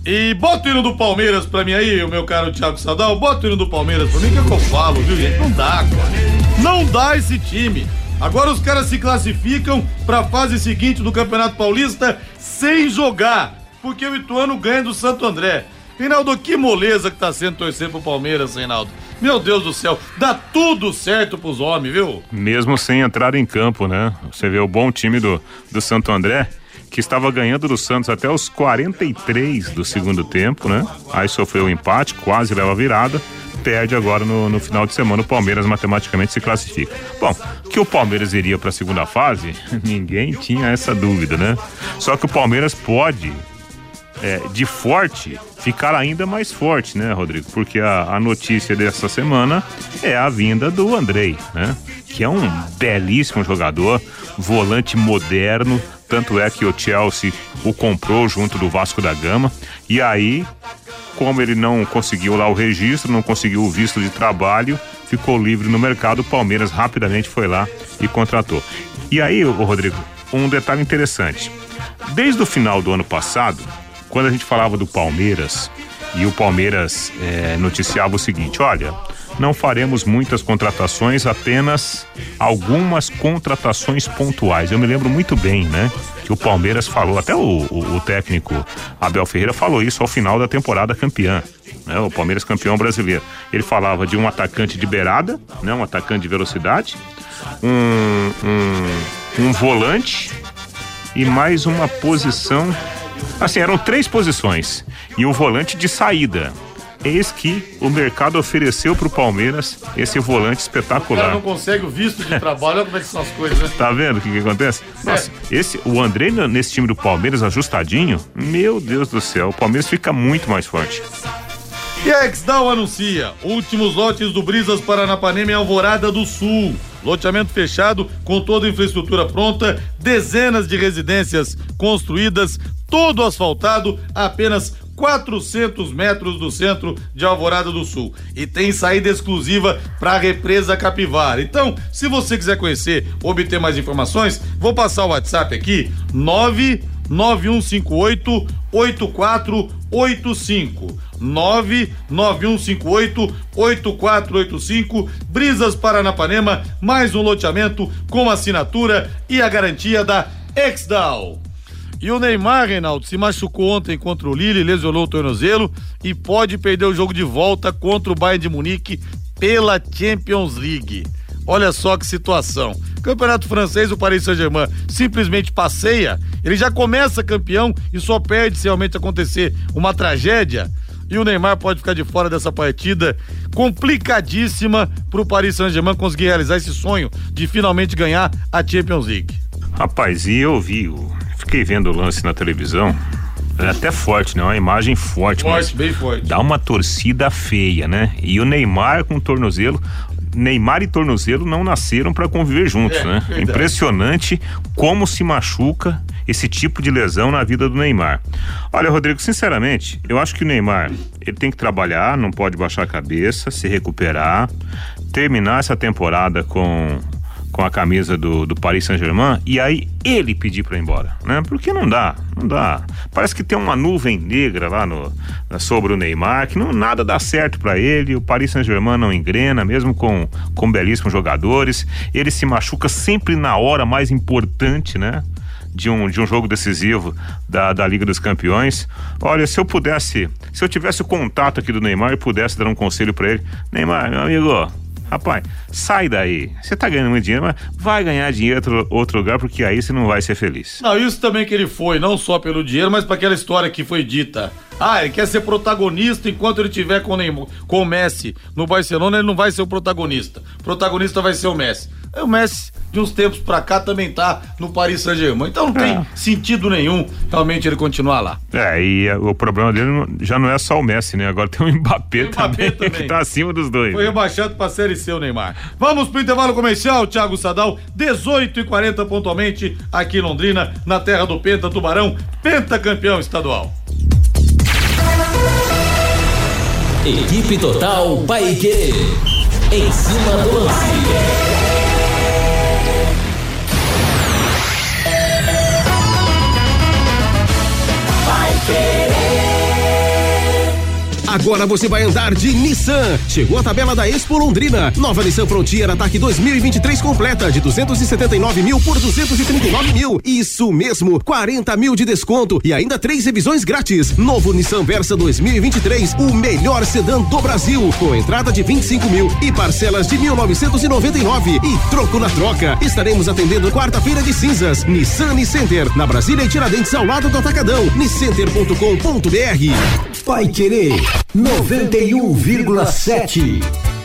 E bota o hino do Palmeiras pra mim aí, o meu caro Thiago Sadal. Bota o hino do Palmeiras pra mim, que é o que eu falo, viu, gente? Não dá, cara. Não dá esse time. Agora os caras se classificam pra fase seguinte do Campeonato Paulista sem jogar, porque o Ituano ganha do Santo André. Reinaldo, que moleza que tá sendo torcer pro Palmeiras, Reinaldo. Meu Deus do céu, dá tudo certo pros homens, viu? mesmo sem entrar em campo, né? Você vê o bom time do, do Santo André, que estava ganhando do Santos até os 43 do segundo tempo, né? Aí sofreu um empate, quase leva a virada, perde agora no, no final de semana. O Palmeiras matematicamente se classifica. Bom, que o Palmeiras iria para a segunda fase, (laughs) ninguém tinha essa dúvida, né? Só que o Palmeiras pode é, de forte ficar ainda mais forte, né, Rodrigo? Porque a, a notícia dessa semana é a vinda do Andrei, né? Que é um belíssimo jogador, volante moderno. Tanto é que o Chelsea o comprou junto do Vasco da Gama. E aí, como ele não conseguiu lá o registro, não conseguiu o visto de trabalho, ficou livre no mercado. O Palmeiras rapidamente foi lá e contratou. E aí, Rodrigo, um detalhe interessante. Desde o final do ano passado, quando a gente falava do Palmeiras e o Palmeiras eh, noticiava o seguinte: olha, não faremos muitas contratações, apenas algumas contratações pontuais. Eu me lembro muito bem, né? Que o Palmeiras falou, até o, o- o técnico Abel Ferreira falou isso ao final da temporada campeã. Né, o Palmeiras campeão brasileiro. Ele falava de um atacante de beirada, né, um atacante de velocidade, um, um, um volante e mais uma posição. Assim, eram três posições. E o volante de saída. Eis que o mercado ofereceu pro Palmeiras esse volante O cara espetacular. não consegue o visto de trabalho, olha como é que são as coisas, né? Tá vendo o que, que acontece? Nossa, esse, o André nesse time do Palmeiras ajustadinho, meu Deus do céu, o Palmeiras fica muito mais forte. E a Exdal anuncia últimos lotes do Brisas Paranapanema em Alvorada do Sul. Loteamento fechado com toda a infraestrutura pronta, dezenas de residências construídas, todo asfaltado, apenas 400 metros do centro de Alvorada do Sul. E tem saída exclusiva para a represa Capivara. Então, se você quiser conhecer, obter mais informações, vou passar o WhatsApp aqui: 99158 8485. 99158 8485 Brisas Paranapanema, mais um loteamento com assinatura e a garantia da Exdal. E o Neymar, Reinaldo, se machucou ontem contra o Lille, lesionou o tornozelo e pode perder o jogo de volta contra o Bayern de Munique pela Champions League. Olha só que situação. Campeonato francês, o Paris Saint-Germain simplesmente passeia, ele já começa campeão e só perde se realmente acontecer uma tragédia. E o Neymar pode ficar de fora dessa partida complicadíssima para o Paris Saint-Germain conseguir realizar esse sonho de finalmente ganhar a Champions League. Rapaz, e eu vi, fiquei vendo o lance na televisão. É até forte, né? Uma imagem forte. Forte, bem forte. Dá uma torcida feia, né? E o Neymar com o tornozelo. Neymar e tornozelo não nasceram para conviver juntos, É, né? verdade. Impressionante como se machuca esse tipo de lesão na vida do Neymar. Olha, Rodrigo, sinceramente, eu acho que o Neymar, ele tem que trabalhar, não pode baixar a cabeça, se recuperar, terminar essa temporada com com a camisa do, do Paris Saint-Germain e aí ele pedir para ir embora, né? Porque não dá, não dá. Parece que tem uma nuvem negra lá no, sobre o Neymar, que não nada dá certo para ele. O Paris Saint-Germain não engrena, mesmo com, com belíssimos jogadores. Ele se machuca sempre na hora mais importante, né? De um, de um jogo decisivo da, da Liga dos Campeões. Olha, se eu pudesse, se eu tivesse o contato aqui do Neymar e pudesse dar um conselho para ele, Neymar, meu amigo, Rapaz, sai daí. Você tá ganhando muito dinheiro, mas vai ganhar dinheiro em outro, outro lugar, porque aí você não vai ser feliz. Não, isso também que ele foi, não só pelo dinheiro, mas para aquela história que foi dita. Ah, ele quer ser protagonista enquanto ele tiver com o, Neymar, com o Messi no Barcelona, ele não vai ser o protagonista. O protagonista vai ser o Messi. O Messi, de uns tempos pra cá, também tá no Paris Saint-Germain. Então não tem É. sentido nenhum realmente ele continuar lá. É, e eh, o problema dele já não é só o Messi, né? Agora tem o Mbappé, Mbappé também, (laughs) também. que tá acima dos dois. Foi rebaixado pra Série C o Neymar. Vamos pro intervalo comercial, Thiago Sadal, 18 e 40 pontualmente aqui em Londrina, na terra do Penta Tubarão, pentacampeão estadual. Equipe Total Paique. Em cima do lance. Agora você vai andar de Nissan. Chegou a tabela da Expo Londrina. Nova Nissan Frontier Ataque 2023 completa de 279 mil por 239 mil. Isso mesmo, 40 mil de desconto e ainda três revisões grátis. Novo Nissan Versa 2023, o melhor sedã do Brasil, com entrada de 25 mil e parcelas de 1999 e troco na troca. Estaremos atendendo quarta-feira de cinzas. Nissan Center na Brasília e Tiradentes ao lado do Atacadão. Niscenter.com.br. Vai querer 91,7.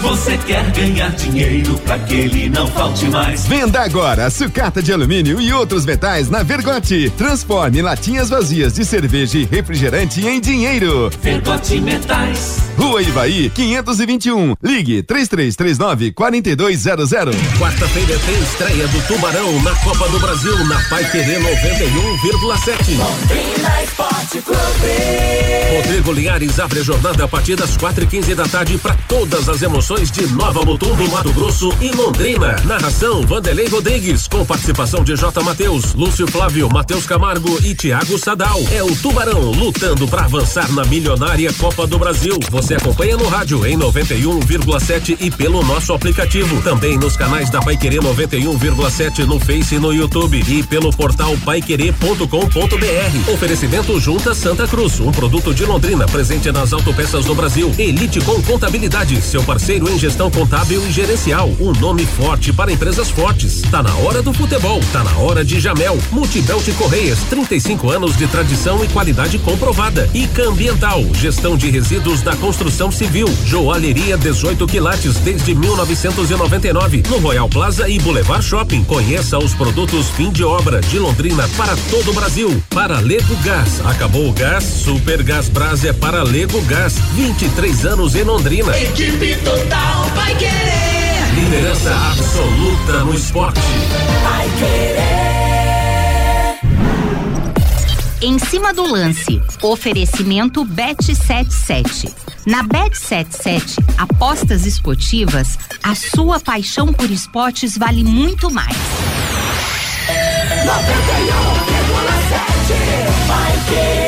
Você quer ganhar dinheiro pra que ele não falte mais? Venda agora sucata de alumínio e outros metais na Vergote. Transforme latinhas vazias de cerveja e refrigerante em dinheiro. Vergote Metais. Rua Ivaí, 521. Ligue 3339 4200. Quarta-feira tem estreia do Tubarão na Copa do Brasil na Pai Querer 91,7. Rodrigo Linhares abre a jornada a partir das quatro e quinze da tarde para todas as emoções de Nova Mutum do Mato Grosso e Londrina. Narração Vanderlei Rodrigues com participação de J. Matheus, Lúcio Flávio, Matheus Camargo e Thiago Sadal. É o Tubarão lutando para avançar na milionária Copa do Brasil. Você acompanha no rádio em 91,7 e pelo nosso aplicativo. Também nos canais da Paiquerê 91,7 no Face e no YouTube e pelo portal paiquerê.com.br. Oferecimento Junta Santa Cruz, um produto de Londrina presente nas autopeças do Brasil. Elite com contabilidade, seu parceiro Pioneiro em gestão contábil e gerencial. Um nome forte para empresas fortes. Tá na hora do futebol. Tá na hora de Jamel. Multibelt Correias. 35 anos de tradição e qualidade comprovada. ICA Ambiental. Gestão de resíduos da construção civil. Joalheria 18 quilates desde 1999. No Royal Plaza e Boulevard Shopping. Conheça os produtos fim de obra de Londrina para todo o Brasil. Para Lego Gás. Acabou o gás? Super Gás Brás é para Lego Gás. 23 anos em Londrina. Equipe total vai querer. Liderança absoluta no esporte. Vai querer. Em cima do lance, oferecimento Bet77. Na Bet77, apostas esportivas, a sua paixão por esportes vale muito mais. 91,7 vai querer.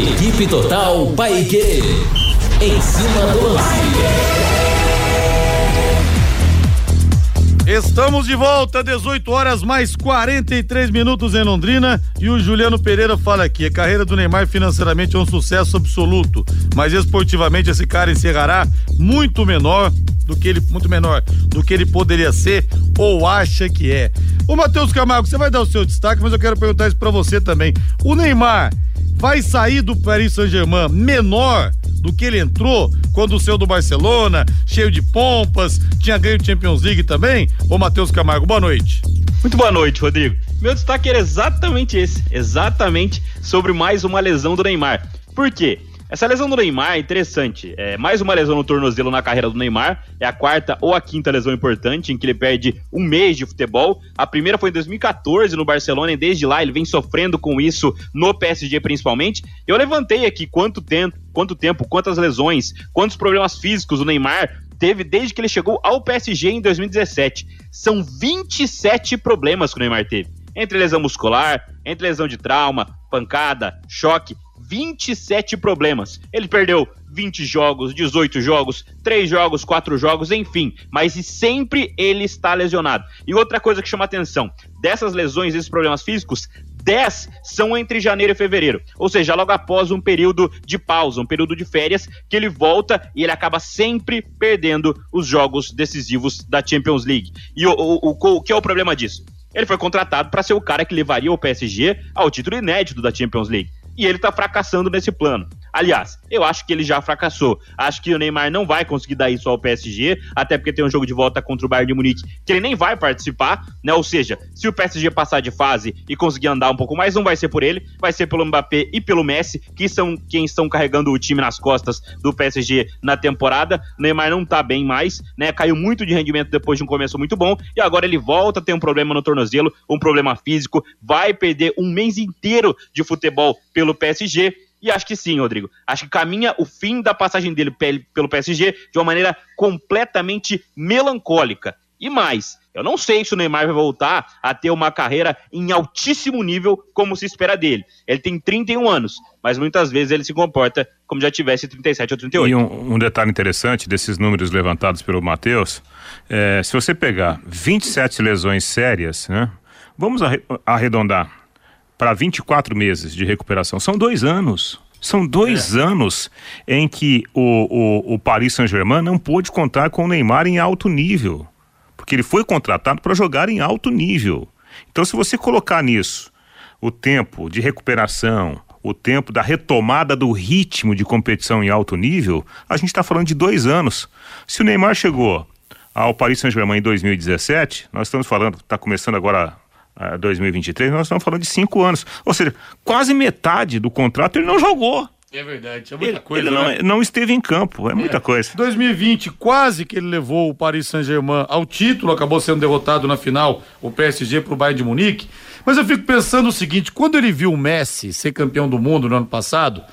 Equipe Total Paique. Em cima do lance. Estamos de volta, 18 horas mais 43 minutos em Londrina. E o Juliano Pereira fala aqui: a carreira do Neymar financeiramente é um sucesso absoluto, mas esportivamente esse cara encerrará muito menor do que ele, muito menor do que ele poderia ser ou acha que é. Ô Matheus Camargo, você vai dar o seu destaque, mas eu quero perguntar isso pra você também. O Neymar vai sair do Paris Saint-Germain menor do que ele entrou quando saiu do Barcelona, cheio de pompas, tinha ganho Champions League também? Ô Matheus Camargo, boa noite. Muito boa noite, Rodrigo. Meu destaque era exatamente esse, exatamente sobre mais uma lesão do Neymar. Por quê? Essa lesão do Neymar é interessante. É mais uma lesão no tornozelo na carreira do Neymar. É a quarta ou a quinta lesão importante em que ele perde um mês de futebol. A primeira foi em 2014 no Barcelona e desde lá ele vem sofrendo com isso no PSG principalmente. Eu levantei aqui quanto tempo, quanto tempo, quantas lesões, quantos problemas físicos o Neymar teve desde que ele chegou ao PSG em 2017. São 27 problemas que o Neymar teve. Entre lesão muscular, entre lesão de trauma, pancada, choque, 27 problemas. Ele perdeu 20 jogos, 18 jogos, 3 jogos, 4 jogos, enfim. Mas sempre ele está lesionado. E outra coisa que chama atenção: dessas lesões, esses problemas físicos, 10 são entre janeiro e fevereiro. Ou seja, logo após um período de pausa, um período de férias, que ele volta e ele acaba sempre perdendo os jogos decisivos da Champions League. E o, o, o, o que é o problema disso? Ele foi contratado para ser o cara que levaria o PSG ao título inédito da Champions League e ele tá fracassando nesse plano. Aliás, eu acho que ele já fracassou. Acho que o Neymar não vai conseguir dar isso ao PSG, até porque tem um jogo de volta contra o Bayern de Munique que ele nem vai participar, né? Ou seja, se o PSG passar de fase e conseguir andar um pouco mais, não vai ser por ele, vai ser pelo Mbappé e pelo Messi, que são quem estão carregando o time nas costas do PSG na temporada. O Neymar não tá bem mais, né? Caiu muito de rendimento depois de um começo muito bom e agora ele volta a ter um problema no tornozelo, um problema físico, vai perder um mês inteiro de futebol pelo PSG e acho que sim, Rodrigo. Acho que caminha o fim da passagem dele pelo PSG de uma maneira completamente melancólica. E mais, eu não sei se o Neymar vai voltar a ter uma carreira em altíssimo nível como se espera dele. Ele tem 31 anos, mas muitas vezes ele se comporta como já tivesse 37 ou 38. E um, um detalhe interessante desses números levantados pelo Matheus, é, se você pegar 27 lesões sérias, né? Vamos arredondar para 24 meses de recuperação. São dois anos. São dois é. anos em que o, o, o Paris Saint-Germain não pôde contar com o Neymar em alto nível. Porque ele foi contratado para jogar em alto nível. Então, se você colocar nisso o tempo de recuperação, o tempo da retomada do ritmo de competição em alto nível, a gente está falando de dois anos. Se o Neymar chegou ao Paris Saint-Germain em 2017, nós estamos falando, está começando agora 2023, nós estamos falando de cinco anos. Ou seja, quase metade do contrato ele não jogou. É verdade, é muita ele, coisa. Ele não, né? não, esteve em campo, é, é, muita coisa. 2020, quase que ele levou o Paris Saint-Germain ao título, acabou sendo derrotado na final, o PSG para o Bayern de Munique. Mas eu fico pensando o seguinte: quando ele viu o Messi ser campeão do mundo no ano passado,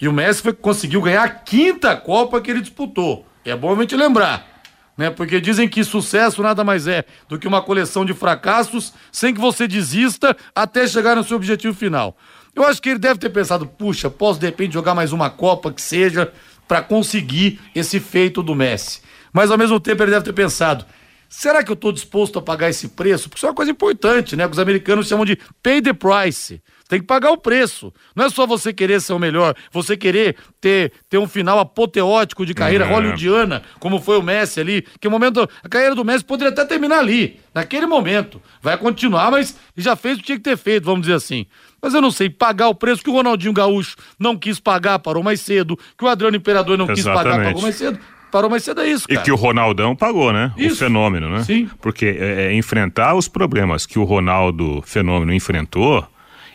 e o Messi foi, conseguiu ganhar a quinta Copa que ele disputou. É bom a gente lembrar né? Porque dizem que sucesso nada mais é do que uma coleção de fracassos sem que você desista até chegar no seu objetivo final. Eu acho que ele deve ter pensado, puxa, posso de repente jogar mais uma Copa que seja para conseguir esse feito do Messi. Mas ao mesmo tempo ele deve ter pensado, será que eu estou disposto a pagar esse preço? Porque isso é uma coisa importante, né? Que os americanos chamam de pay the price. Tem que pagar o preço. Não é só você querer ser o melhor, você querer ter, ter um final apoteótico de carreira É. hollywoodiana, como foi o Messi ali, que momento. A carreira do Messi poderia até terminar ali, naquele momento. Vai continuar, mas já fez o que tinha que ter feito, vamos dizer assim. Mas eu não sei, pagar o preço que o Ronaldinho Gaúcho não quis pagar, parou mais cedo, que o Adriano Imperador não quis pagar, Exatamente. pagou mais cedo. Parou mais cedo, é isso, E cara. que o Ronaldão pagou, né? O Isso. fenômeno, né? Sim. Porque é, é, enfrentar os problemas que o Ronaldo fenômeno enfrentou.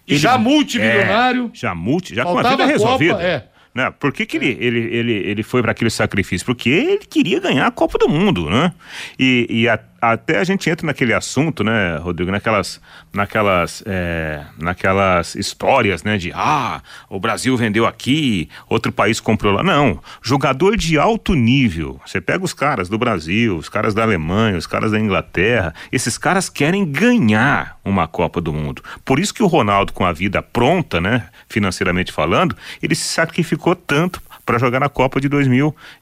E já multimilionário. É, já multi, já com a vida a Copa, resolvida. é. Né? Por que, que ele, ele, ele, ele foi para aquele sacrifício? Porque ele queria ganhar a Copa do Mundo, né? E, e a- até a gente entra naquele assunto, né, Rodrigo, naquelas, naquelas, é, naquelas histórias, né, de ah, o Brasil vendeu aqui, outro país comprou lá. Não, jogador de alto nível. Você pega os caras do Brasil, os caras da Alemanha, os caras da Inglaterra, esses caras querem ganhar uma Copa do Mundo. Por isso que o Ronaldo, com a vida pronta, né, financeiramente falando, ele se sacrificou tanto para jogar na Copa de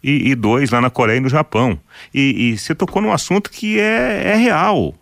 2002 lá na Coreia e no Japão. E, e você tocou num assunto que é, é real.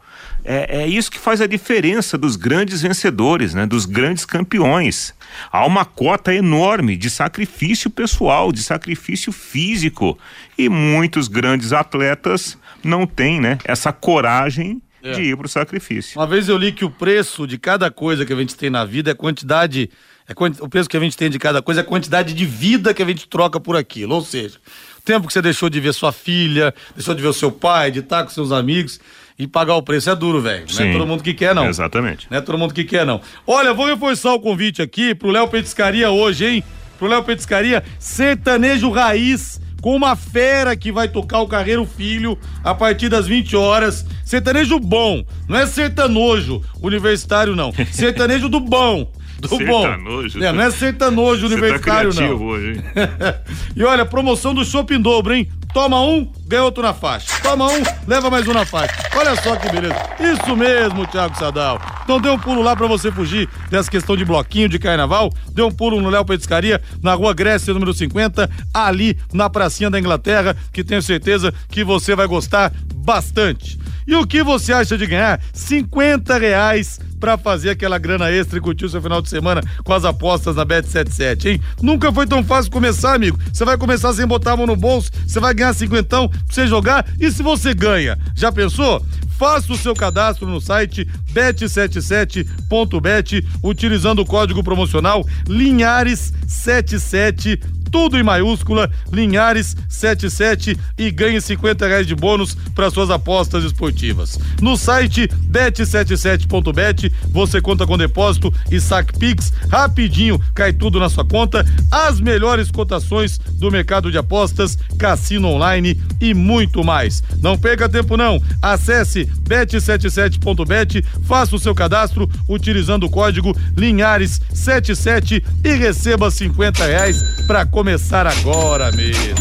É, é isso que faz a diferença dos grandes vencedores, né? Dos grandes campeões. Há uma cota enorme de sacrifício pessoal, de sacrifício físico. E muitos grandes atletas não têm, né? Essa coragem É. de ir para o sacrifício. Uma vez eu li que o preço de cada coisa que a gente tem na vida é quantidade. É o preço que a gente tem de cada coisa é a quantidade de vida que a gente troca por aquilo. Ou seja, o tempo que você deixou de ver sua filha, deixou de ver o seu pai, de estar com seus amigos e pagar o preço é duro, velho. Não é todo mundo que quer, não. Exatamente. Não é todo mundo que quer, não. Olha, vou reforçar o convite aqui pro Léo Petiscaria hoje, hein? Pro Léo Petiscaria, sertanejo raiz, com uma fera que vai tocar o Carreiro Filho a partir das 20 horas. Sertanejo bom, não é sertanojo universitário, não. (laughs) Sertanejo do bom. Do bom. Sertanojo. É, não é sertanojo tá universitário, não. hoje, hein? (laughs) e olha, promoção do Shopping Dobro, hein? Toma um, ganha outro na faixa. Toma um, leva mais um na faixa. Olha só que beleza. Isso mesmo, Thiago Sadal. Então dê um pulo lá pra você fugir dessa questão de bloquinho de carnaval. Dê um pulo no Léo Petiscaria, na rua Grécia, número 50, ali na pracinha da Inglaterra, que tenho certeza que você vai gostar bastante. E o que você acha de ganhar 50 reais pra fazer aquela grana extra e curtir o seu final de semana com as apostas na Bet77, hein? Nunca foi tão fácil começar, amigo. Você vai começar sem botar a mão no bolso, você vai ganhar cinquentão pra você jogar. E se você ganha? Já pensou? Faça o seu cadastro no site bet77.bet utilizando o código promocional Linhares77, tudo em maiúscula, Linhares77 e ganhe 50 reais de bônus para suas apostas esportivas. No site bet77.bet você conta com depósito e saque Pix, rapidinho cai tudo na sua conta, as melhores cotações do mercado de apostas, cassino online e muito mais. Não perca tempo não, acesse bet77.bet, faça o seu cadastro utilizando o código Linhares77 e receba 50 reais para começar agora mesmo.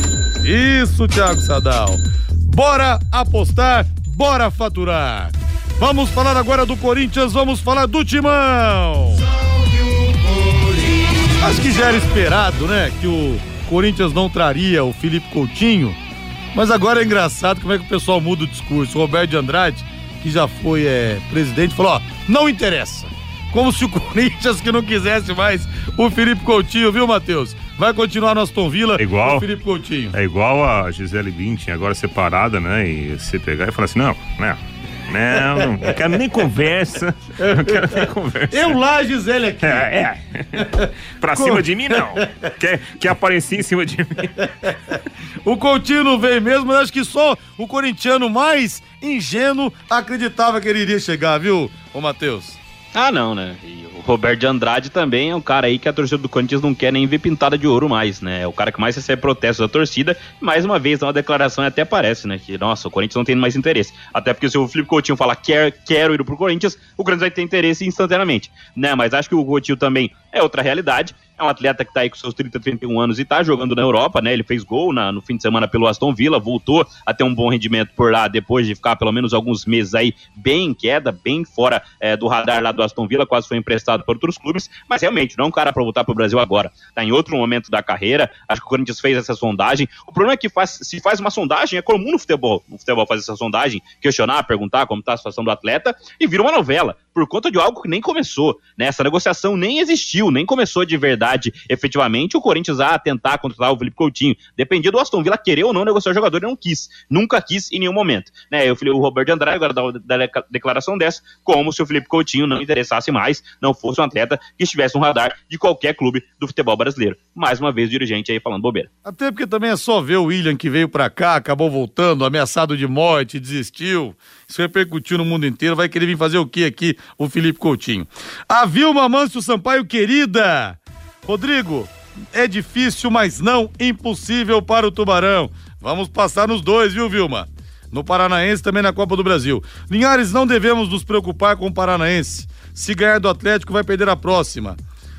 Isso, Thiago Sadal. Bora apostar, bora faturar. Vamos falar agora do Corinthians, vamos falar do Timão. Acho que já era esperado, né, que o Corinthians não traria o Felipe Coutinho, mas agora é engraçado como é que o pessoal muda o discurso. O Roberto de Andrade, que já foi é, presidente, falou, ó, não interessa. Como se o Corinthians que não quisesse mais o Felipe Coutinho, viu, Matheus? Vai continuar no Aston Villa Igual. com o Felipe Coutinho. É igual a Gisele Bündchen, agora separada, né? E você pegar e falar assim, não, né? Não, não, não quero nem conversa. Não quero nem conversa. Eu lá, Gisele aqui. É, é. Pra cima de mim, não. Quer, quer aparecer em cima de mim. O Coutinho não veio mesmo, mas acho que só o corintiano mais ingênuo acreditava que ele iria chegar, viu, ô Matheus? Ah, não, né? E o Roberto de Andrade também é um cara aí que a torcida do Corinthians não quer nem ver pintada de ouro mais, né? É o cara que mais recebe protestos da torcida. Mais uma vez, uma declaração até parece, né? Que, nossa, o Corinthians não tem mais interesse. Até porque se o Felipe Coutinho falar quer, quero ir pro Corinthians, o Corinthians vai ter interesse instantaneamente, né? Mas acho que o Coutinho também é outra realidade. É um atleta que tá aí com seus 30, 31 anos e tá jogando na Europa, né? Ele fez gol na- no fim de semana pelo Aston Villa, voltou a ter um bom rendimento por lá depois de ficar pelo menos alguns meses aí bem em queda, bem fora é, do radar lá do Aston Villa, quase foi emprestado por outros clubes, mas realmente não é um cara para voltar para o Brasil agora. Está em outro momento da carreira. Acho que o Corinthians fez essa sondagem. O problema é que faz, se faz uma sondagem, é comum no futebol. No futebol fazer essa sondagem, questionar, perguntar como está a situação do atleta e vira uma novela por conta de algo que nem começou. Né? Essa negociação nem existiu, nem começou de verdade, efetivamente, o Corinthians a tentar contratar o Felipe Coutinho. Dependia do Aston Villa querer ou não negociar o jogador, ele não quis. Nunca quis em nenhum momento. Né? Eu, o Roberto Andrade agora dá, dá declaração dessa, como se o Felipe Coutinho não interessasse mais, não fosse um atleta que estivesse no radar de qualquer clube do futebol brasileiro. Mais uma vez o dirigente aí falando bobeira. Até porque também é só ver o William que veio para cá, acabou voltando, ameaçado de morte, desistiu. Isso repercutiu no mundo inteiro. Vai querer vir fazer o que aqui, o Felipe Coutinho? A Vilma Mâncio Sampaio, querida. Rodrigo, é difícil, mas não impossível para o Tubarão. Vamos passar nos dois, viu, Vilma? No Paranaense também na Copa do Brasil. Linhares, não devemos nos preocupar com o Paranaense. Se ganhar do Atlético, vai perder a próxima.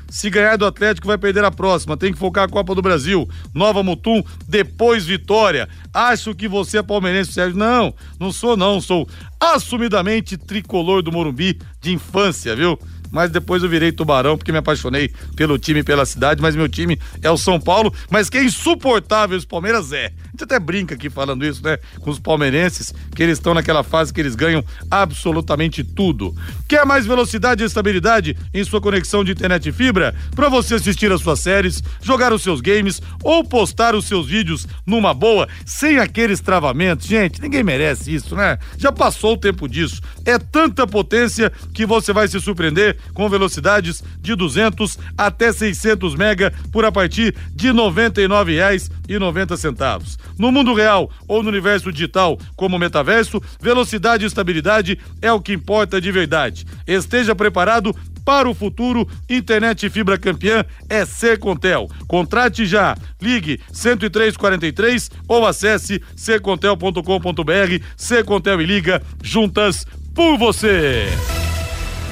Se ganhar do Atlético, vai perder a próxima. Tem que focar a Copa do Brasil. Nova Mutum, depois Vitória. Acho que você é palmeirense, Sérgio. Não, não sou não. Sou assumidamente tricolor do Morumbi de infância, viu? mas depois eu virei tubarão porque me apaixonei pelo time pela cidade, mas meu time é o São Paulo, mas que é insuportável os Palmeiras é. Gente até brinca aqui falando isso, né, com os palmeirenses, que eles estão naquela fase que eles ganham absolutamente tudo. Quer mais velocidade e estabilidade em sua conexão de internet e fibra? Para você assistir as suas séries, jogar os seus games ou postar os seus vídeos numa boa, sem aqueles travamentos. Gente, ninguém merece isso, né? Já passou o tempo disso. É tanta potência que você vai se surpreender com velocidades de 200 até 600 mega por a partir de R$ 99,90. No mundo real ou no universo digital, como metaverso, velocidade e estabilidade é o que importa de verdade. Esteja preparado para o futuro, internet fibra campeã é Secontel. Contrate já. Ligue 10343 ou acesse secontel.com.br. Secontel e liga juntas por você.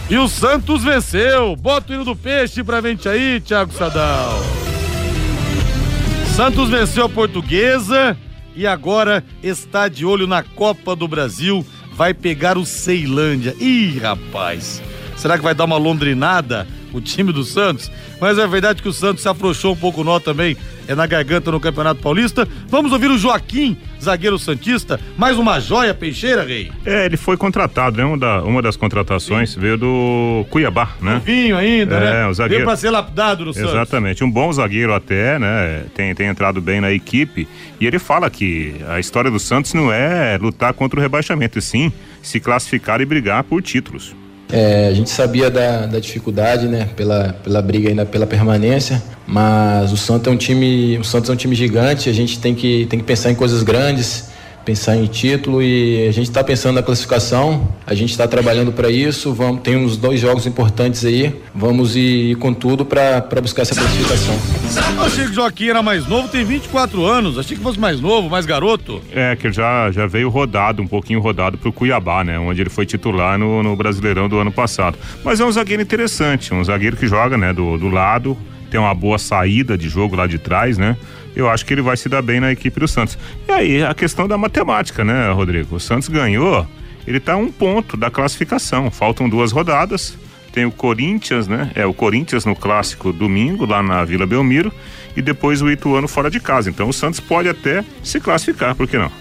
E o Santos venceu. Bota o hino do peixe pra gente aí, Thiago Sadal. Santos venceu a portuguesa e agora está de olho na Copa do Brasil. Vai pegar o Ceilândia. Ih, rapaz. Será que vai dar uma londrinada o time do Santos? Mas é verdade que o Santos se afrouxou um pouco nó também é na garganta no Campeonato Paulista. Vamos ouvir o Joaquim, zagueiro Santista, mais uma joia peixeira, Rei. É, ele foi contratado, né? Uma, da, uma das contratações Sim. veio do Cuiabá, né? Vinho ainda, é, né? O zagueiro... Veio pra ser lapidado no Santos. Exatamente, um bom zagueiro até, né? Tem, tem entrado bem na equipe. E ele fala que a história do Santos não é lutar contra o rebaixamento, e sim se classificar e brigar por títulos. É, a gente sabia da, da, dificuldade, né, pela, pela briga ainda pela permanência, mas o Santos é um time, o Santos é um time gigante, a gente tem que, tem que pensar em coisas grandes pensar em título e a gente está pensando na classificação, a gente está trabalhando para isso, vamos, tem uns dois jogos importantes aí, vamos ir, ir com tudo para buscar essa classificação. Eu achei que o Joaquim era mais novo, tem 24 anos, achei que fosse mais novo, mais garoto. É, que já, já veio rodado, um pouquinho rodado pro Cuiabá, né, onde ele foi titular no, no Brasileirão do ano passado. Mas é um zagueiro interessante, um zagueiro que joga, né, do, do lado, tem uma boa saída de jogo lá de trás, né? Eu acho que ele vai se dar bem na equipe do Santos. E aí, a questão da matemática, né, Rodrigo? O Santos ganhou, ele está a um ponto da classificação. Faltam duas rodadas. Tem o Corinthians, né? É o Corinthians no clássico domingo, lá na Vila Belmiro, e depois o Ituano fora de casa. Então o Santos pode até se classificar, por que não?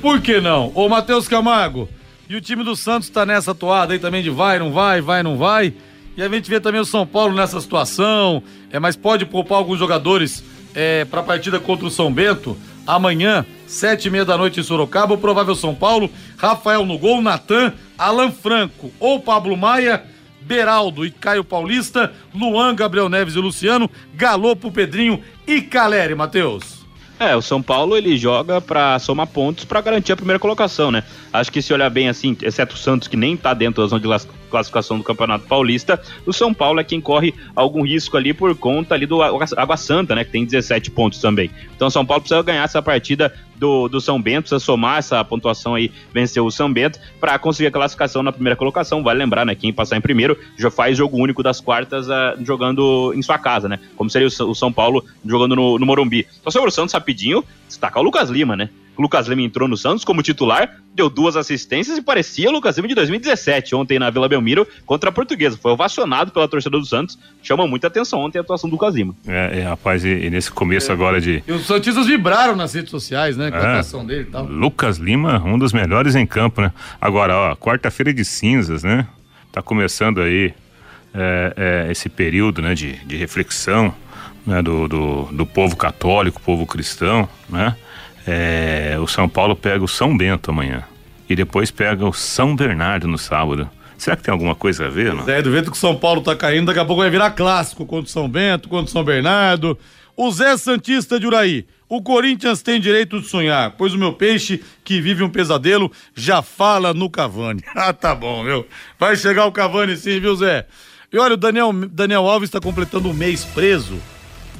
Por que não? Ô, Matheus Camargo, e o time do Santos está nessa toada aí também de vai, não vai, vai, não vai. E a gente vê também o São Paulo nessa situação, é, mas pode poupar alguns jogadores é, para a partida contra o São Bento. Amanhã, sete e meia da noite em Sorocaba, o provável São Paulo, Rafael no gol, Natan, Alan Franco ou Pablo Maia, Beraldo e Caio Paulista, Luan, Gabriel Neves e Luciano, Galopo, Pedrinho e Caleri, Matheus. É, o São Paulo ele joga para somar pontos para garantir a primeira colocação, né? Acho que se olhar bem assim, exceto o Santos que nem tá dentro da zona de classificação do Campeonato Paulista, o São Paulo é quem corre algum risco ali por conta ali do Água Santa, né, que tem 17 pontos também. Então o São Paulo precisa ganhar essa partida do, do São Bento, precisa somar essa pontuação aí, vencer o São Bento para conseguir a classificação na primeira colocação. Vale lembrar, né, quem passar em primeiro já faz jogo único das quartas uh, jogando em sua casa, né? Como seria o, o São Paulo jogando no, no Morumbi. Só sobre o Santos rapidinho, destacar o Lucas Lima, né? O Lucas Lima entrou no Santos como titular, deu duas assistências e parecia o Lucas Lima de 2017, ontem na Vila Belmiro contra a Portuguesa. Foi ovacionado pela torcida do Santos, chama muita atenção ontem a atuação do Lucas Lima. É, é rapaz, e, e nesse começo é. agora de. E os Santistas vibraram nas redes sociais, né? Com a é. atuação dele e tal. Lucas Lima, um dos melhores em campo, né? Agora, ó, quarta-feira de cinzas, né? Tá começando aí é, é, esse período né, de, de reflexão né, do, do, do, povo católico, povo cristão, né? É, o São Paulo pega o São Bento amanhã e depois pega o São Bernardo no sábado. Será que tem alguma coisa a ver, não? É, do jeito que o São Paulo tá caindo, daqui a pouco vai virar clássico contra o São Bento, contra o São Bernardo. O Zé Santista de Uraí. O Corinthians tem direito de sonhar, pois o meu peixe, que vive um pesadelo, já fala no Cavani. (laughs) ah, tá bom, meu. Vai chegar o Cavani sim, viu, Zé? E olha, o Daniel, Daniel Alves está completando um mês preso.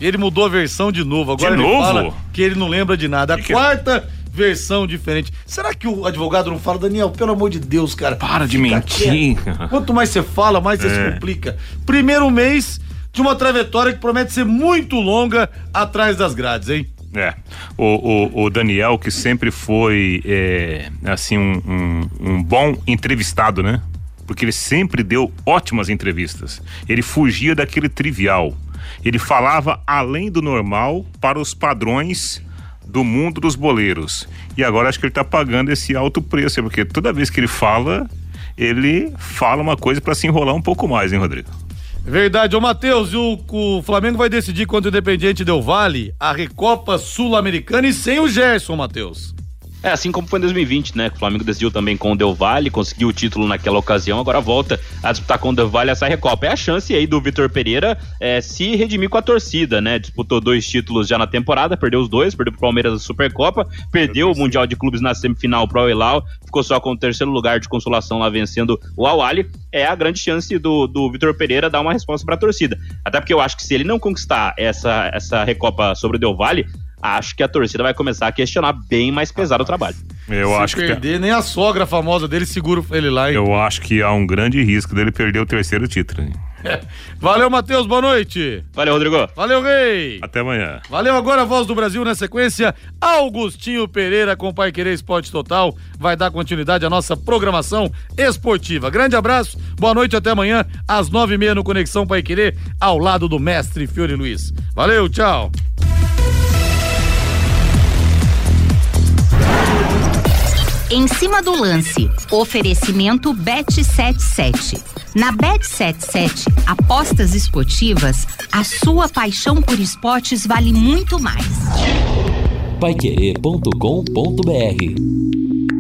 Ele mudou a versão de novo. Agora de ele novo? fala que ele não lembra de nada. A que quarta que... versão diferente. Será que o advogado não fala, Daniel, pelo amor de Deus, cara? Para de mentir. Quieto. Quanto mais você fala, mais você é. se complica. Primeiro mês de uma trajetória que promete ser muito longa atrás das grades, hein? É, o, o, o, Daniel que sempre foi é, assim um, um, um, bom entrevistado, né? porque ele sempre deu ótimas entrevistas. Ele fugia daquele trivial. Ele falava além do normal para os padrões do mundo dos boleiros. E agora acho que ele está pagando esse alto preço, porque toda vez que ele fala, ele fala uma coisa para se enrolar um pouco mais, hein, Rodrigo? Verdade. Ô, Matheus, o, o Flamengo vai decidir contra o Independiente Del Vale a Recopa Sul-Americana e sem o Gerson, Matheus. É, assim como foi em 2020, né? O Flamengo decidiu também com o Del Valle, conseguiu o título naquela ocasião, agora volta a disputar com o Del Valle essa Recopa. É a chance aí do Vitor Pereira é, se redimir com a torcida, né? Disputou dois títulos já na temporada, perdeu os dois, perdeu pro Palmeiras da Supercopa, perdeu o Mundial de Clubes na semifinal pro Elal, ficou só com o terceiro lugar de consolação lá vencendo o Awali. É a grande chance do, do Vitor Pereira dar uma resposta para a torcida. Até porque eu acho que se ele não conquistar essa, essa Recopa sobre o Del Valle, acho que a torcida vai começar a questionar bem mais pesado o trabalho. Eu Se acho perder, que... nem a sogra famosa dele segura ele lá. Hein? Eu acho que há um grande risco dele perder o terceiro título. (laughs) Valeu, Matheus, boa noite. Valeu, Rodrigo. Valeu, Rei. Até amanhã. Valeu agora a voz do Brasil na sequência. Augustinho Pereira com Pai Querer Esporte Total vai dar continuidade à nossa programação esportiva. Grande abraço, boa noite, até amanhã, às nove e meia no Conexão Pai Querer, ao lado do mestre Fiore Luiz. Valeu, tchau. Em cima do lance, oferecimento Bet77. Na Bet77, apostas esportivas, a sua paixão por esportes vale muito mais. Paiquerê.com.br